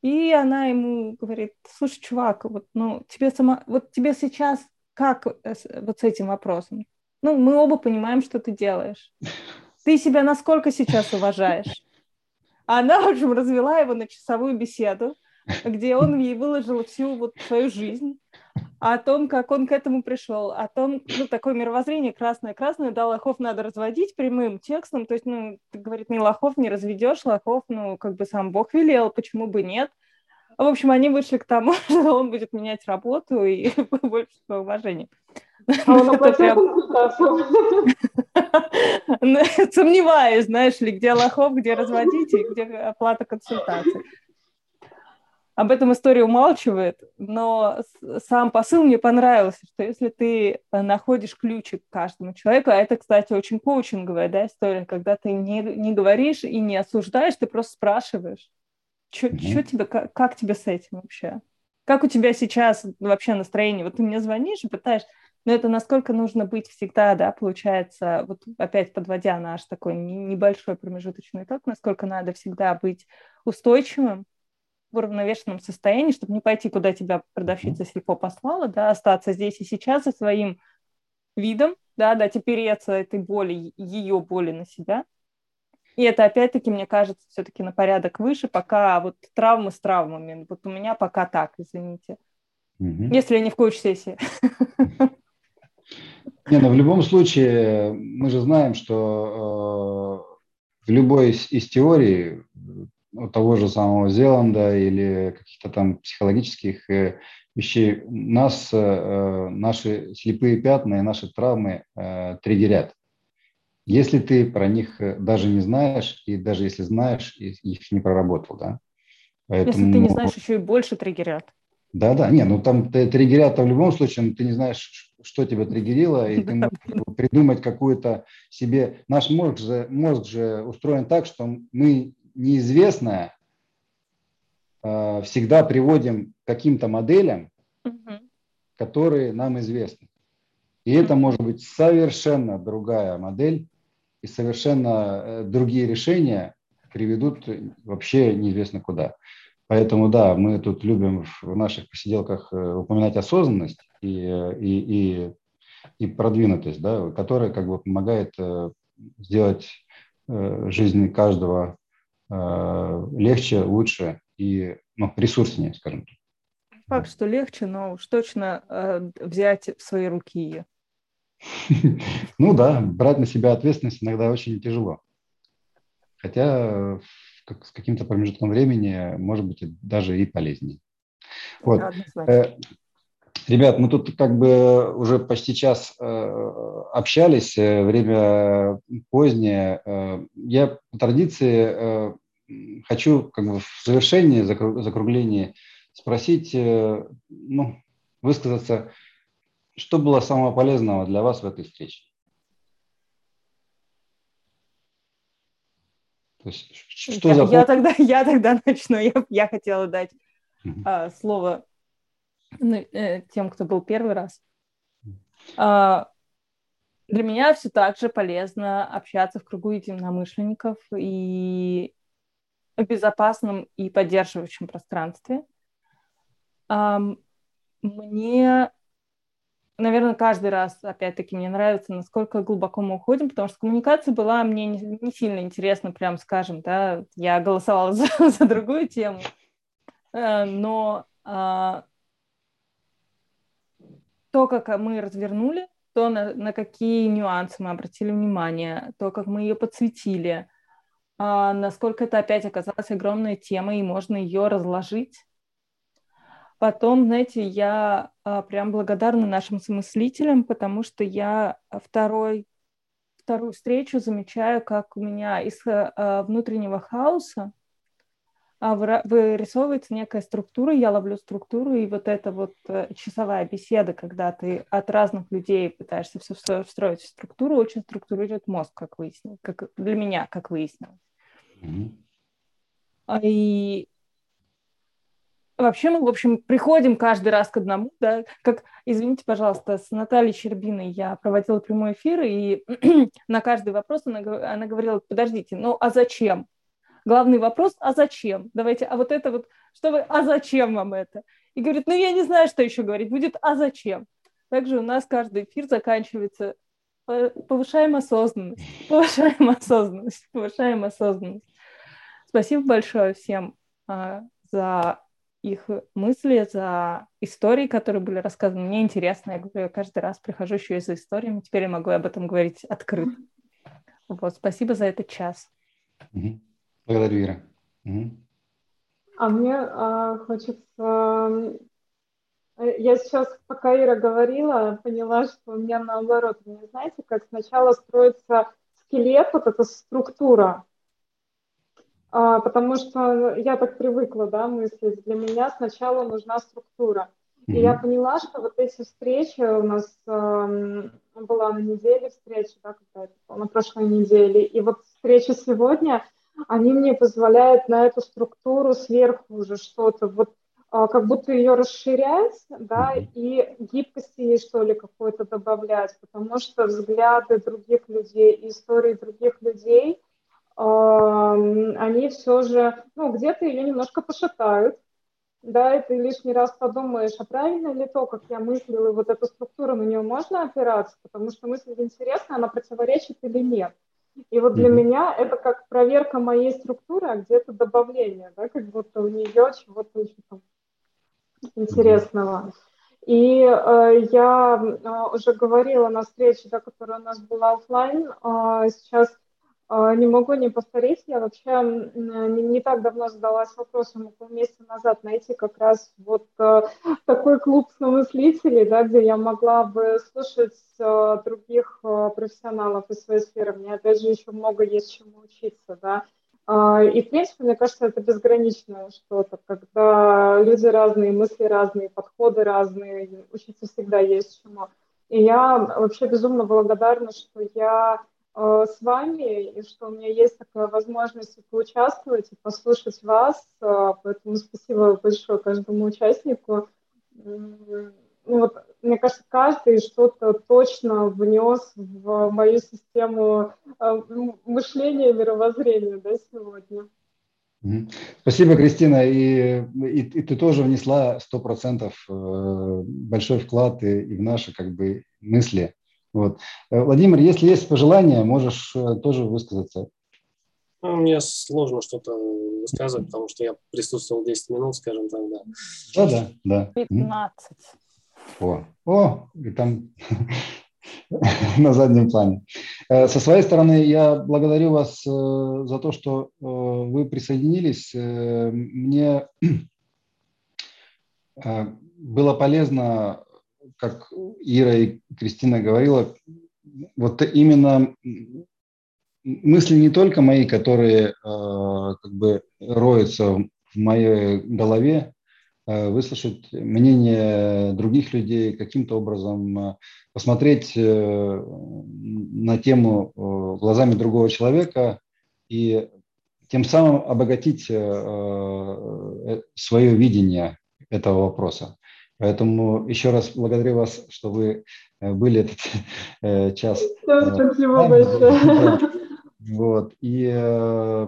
Speaker 3: И она ему говорит, слушай, чувак, вот, ну, тебе сама, вот тебе сейчас как э, вот с этим вопросом? Ну, мы оба понимаем, что ты делаешь. Ты себя насколько сейчас уважаешь? (laughs) Она, в общем, развела его на часовую беседу, где он ей выложил всю вот свою жизнь, о том, как он к этому пришел, о том, ну, такое мировоззрение красное-красное, да, лохов надо разводить прямым текстом, то есть, ну, ты, говорит, не лохов не разведешь, лохов, ну, как бы сам Бог велел, почему бы нет, в общем, они вышли к тому, (laughs) что он будет менять работу и (laughs) больше уважения.
Speaker 2: А он (laughs) оплатил
Speaker 3: Сомневаюсь, знаешь ли, где лохов, где разводить и где оплата консультации. Об этом история умалчивает, но сам посыл мне понравился, что если ты находишь ключик к каждому человеку, а это, кстати, очень коучинговая да, история, когда ты не, не говоришь и не осуждаешь, ты просто спрашиваешь. Чё, mm чё тебе, как, как тебе с этим вообще? Как у тебя сейчас вообще настроение? Вот ты мне звонишь и пытаешься, но это насколько нужно быть всегда, да, получается, вот опять подводя наш такой небольшой промежуточный итог, насколько надо всегда быть устойчивым, в уравновешенном состоянии, чтобы не пойти, куда тебя продавщица слепо послала, да, остаться здесь и сейчас со своим видом, да, да, опереться этой боли, ее боли на себя, и это опять-таки, мне кажется, все-таки на порядок выше, пока вот травмы с травмами. Вот у меня пока так, извините. Угу. Если я не в коуч-сессии. (laughs)
Speaker 1: Не, ну в любом случае, мы же знаем, что э, в любой из, из теорий того же самого Зеланда или каких-то там психологических э, вещей нас, э, наши слепые пятна и наши травмы э, триггерят. Если ты про них э, даже не знаешь, и даже если знаешь, их не проработал, да.
Speaker 3: Поэтому... Если ты не знаешь, еще и больше триггерят.
Speaker 1: Да, да, не, ну там триггерят в любом случае, но ты не знаешь, что тебя триггерило, и ты можешь придумать какую-то себе... Наш мозг же, мозг же устроен так, что мы неизвестное э, всегда приводим к каким-то моделям, которые нам известны. И это может быть совершенно другая модель, и совершенно э, другие решения приведут вообще неизвестно куда. Поэтому да, мы тут любим в наших посиделках э, упоминать осознанность и, и, и, и продвинутость, да, которая как бы помогает сделать жизнь каждого легче, лучше и ну, ресурснее, скажем так.
Speaker 3: Факт, что легче, но уж точно взять в свои руки ее. (laughs)
Speaker 1: Ну да, брать на себя ответственность иногда очень тяжело. Хотя с каким-то промежутком времени может быть даже и полезнее. Вот. Э, ребят, мы тут как бы уже почти час э, общались, э, время позднее. Я по традиции хочу как бы в завершении, закруглении спросить, ну, высказаться, что было самого полезного для вас в этой встрече?
Speaker 3: То есть, что я, за... я, тогда, (laughs) я тогда начну. Я, я хотела дать uh-huh. а, слово тем, кто был первый раз. А, для меня все так же полезно общаться в кругу единомышленников и в безопасном и поддерживающем пространстве. Мне, наверное, каждый раз, опять-таки, мне нравится, насколько глубоко мы уходим, потому что коммуникация была мне не, не сильно интересна, прям скажем, да, я голосовала (laughs) за, за другую тему, э, но а, то, как мы развернули, то, на, на какие нюансы мы обратили внимание, то, как мы ее подсветили, а, насколько это опять оказалась огромная тема, и можно ее разложить. Потом, знаете, я а, прям благодарна нашим смыслителям, потому что я второй, вторую встречу замечаю, как у меня из а, внутреннего хаоса вырисовывается некая структура, я ловлю структуру, и вот эта вот э, часовая беседа, когда ты от разных людей пытаешься все встроить в структуру, очень структурирует мозг, как выяснилось, как для меня, как выяснилось. Mm-hmm. И вообще мы, в общем, приходим каждый раз к одному, да, как, извините, пожалуйста, с Натальей Щербиной я проводила прямой эфир, и (clears throat) на каждый вопрос она, она говорила, подождите, ну а зачем? Главный вопрос, а зачем? Давайте, а вот это вот, что вы, а зачем вам это? И говорит, ну я не знаю, что еще говорить, будет, а зачем? Также у нас каждый эфир заканчивается э, повышаем осознанность, повышаем (laughs) осознанность, повышаем осознанность. Спасибо большое всем а, за их мысли, за истории, которые были рассказаны. Мне интересно, я говорю, я каждый раз прихожу еще и за историями, теперь я могу об этом говорить открыто. Вот, спасибо за этот час.
Speaker 1: Mm-hmm. Благодарю, Ира.
Speaker 2: Угу. А мне а, хочется... Я сейчас, пока Ира говорила, поняла, что у меня наоборот, вы знаете, как сначала строится скелет, вот эта структура, а, потому что я так привыкла, да, мыслить. Для меня сначала нужна структура. И mm-hmm. я поняла, что вот эти встречи у нас э, была на неделе встреча, да, какая-то, на прошлой неделе, и вот встреча сегодня – они мне позволяют на эту структуру сверху уже что-то, вот а, как будто ее расширять, да, и гибкости ей, что ли, какой-то добавлять, потому что взгляды других людей истории других людей, они все же, ну, где-то ее немножко пошатают, да, и ты лишний раз подумаешь, а правильно ли то, как я мыслила, вот эту структуру, на нее можно опираться, потому что мысль интересная, она противоречит или нет. И вот для mm-hmm. меня это как проверка моей структуры, а где-то добавление, да, как будто у нее чего-то еще там интересного. И э, я э, уже говорила на встрече, да, которая у нас была офлайн, э, сейчас не могу не повторить, я вообще не, не так давно задалась вопросом, около месяца назад найти как раз вот э, такой клуб самомыслителей, да, где я могла бы слушать э, других э, профессионалов из своей сферы. Мне, опять же, еще много есть чему учиться, да. А, и, в принципе, мне кажется, это безграничное что-то, когда люди разные, мысли разные, подходы разные, учиться всегда есть чему. И я вообще безумно благодарна, что я с вами, и что у меня есть такая возможность поучаствовать и послушать вас. Э, поэтому спасибо большое каждому участнику. Ну, вот, мне кажется, каждый что-то точно внес в мою систему э, мышления, мировоззрения да, сегодня.
Speaker 1: Спасибо, Кристина. И, и, и ты тоже внесла 100% большой вклад и, и в наши как бы, мысли. Вот. Э, Владимир, если есть пожелания, можешь э, тоже высказаться.
Speaker 4: Ну, мне сложно что-то высказывать, потому что я присутствовал 10 минут, скажем так, да.
Speaker 1: Да, да, да.
Speaker 3: 15.
Speaker 1: О, о, и там (laughs) на заднем плане. Э, со своей стороны, я благодарю вас за то, что вы присоединились. Мне (clears throat) было полезно как Ира и Кристина говорила, вот именно мысли не только мои, которые э, как бы роются в моей голове, э, выслушать мнение других людей, каким-то образом э, посмотреть на тему глазами другого человека и тем самым обогатить свое видение этого вопроса. Поэтому еще раз благодарю вас, что вы э, были этот (laughs) э, час.
Speaker 2: Спасибо большое. (laughs)
Speaker 1: Вот. И э,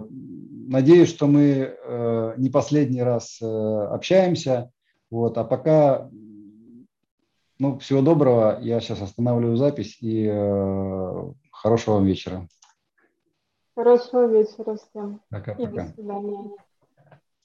Speaker 1: надеюсь, что мы э, не последний раз э, общаемся. Вот. А пока ну, всего доброго. Я сейчас останавливаю запись и э, хорошего вам вечера.
Speaker 2: Хорошего вечера всем.
Speaker 1: Пока-пока.
Speaker 2: До свидания.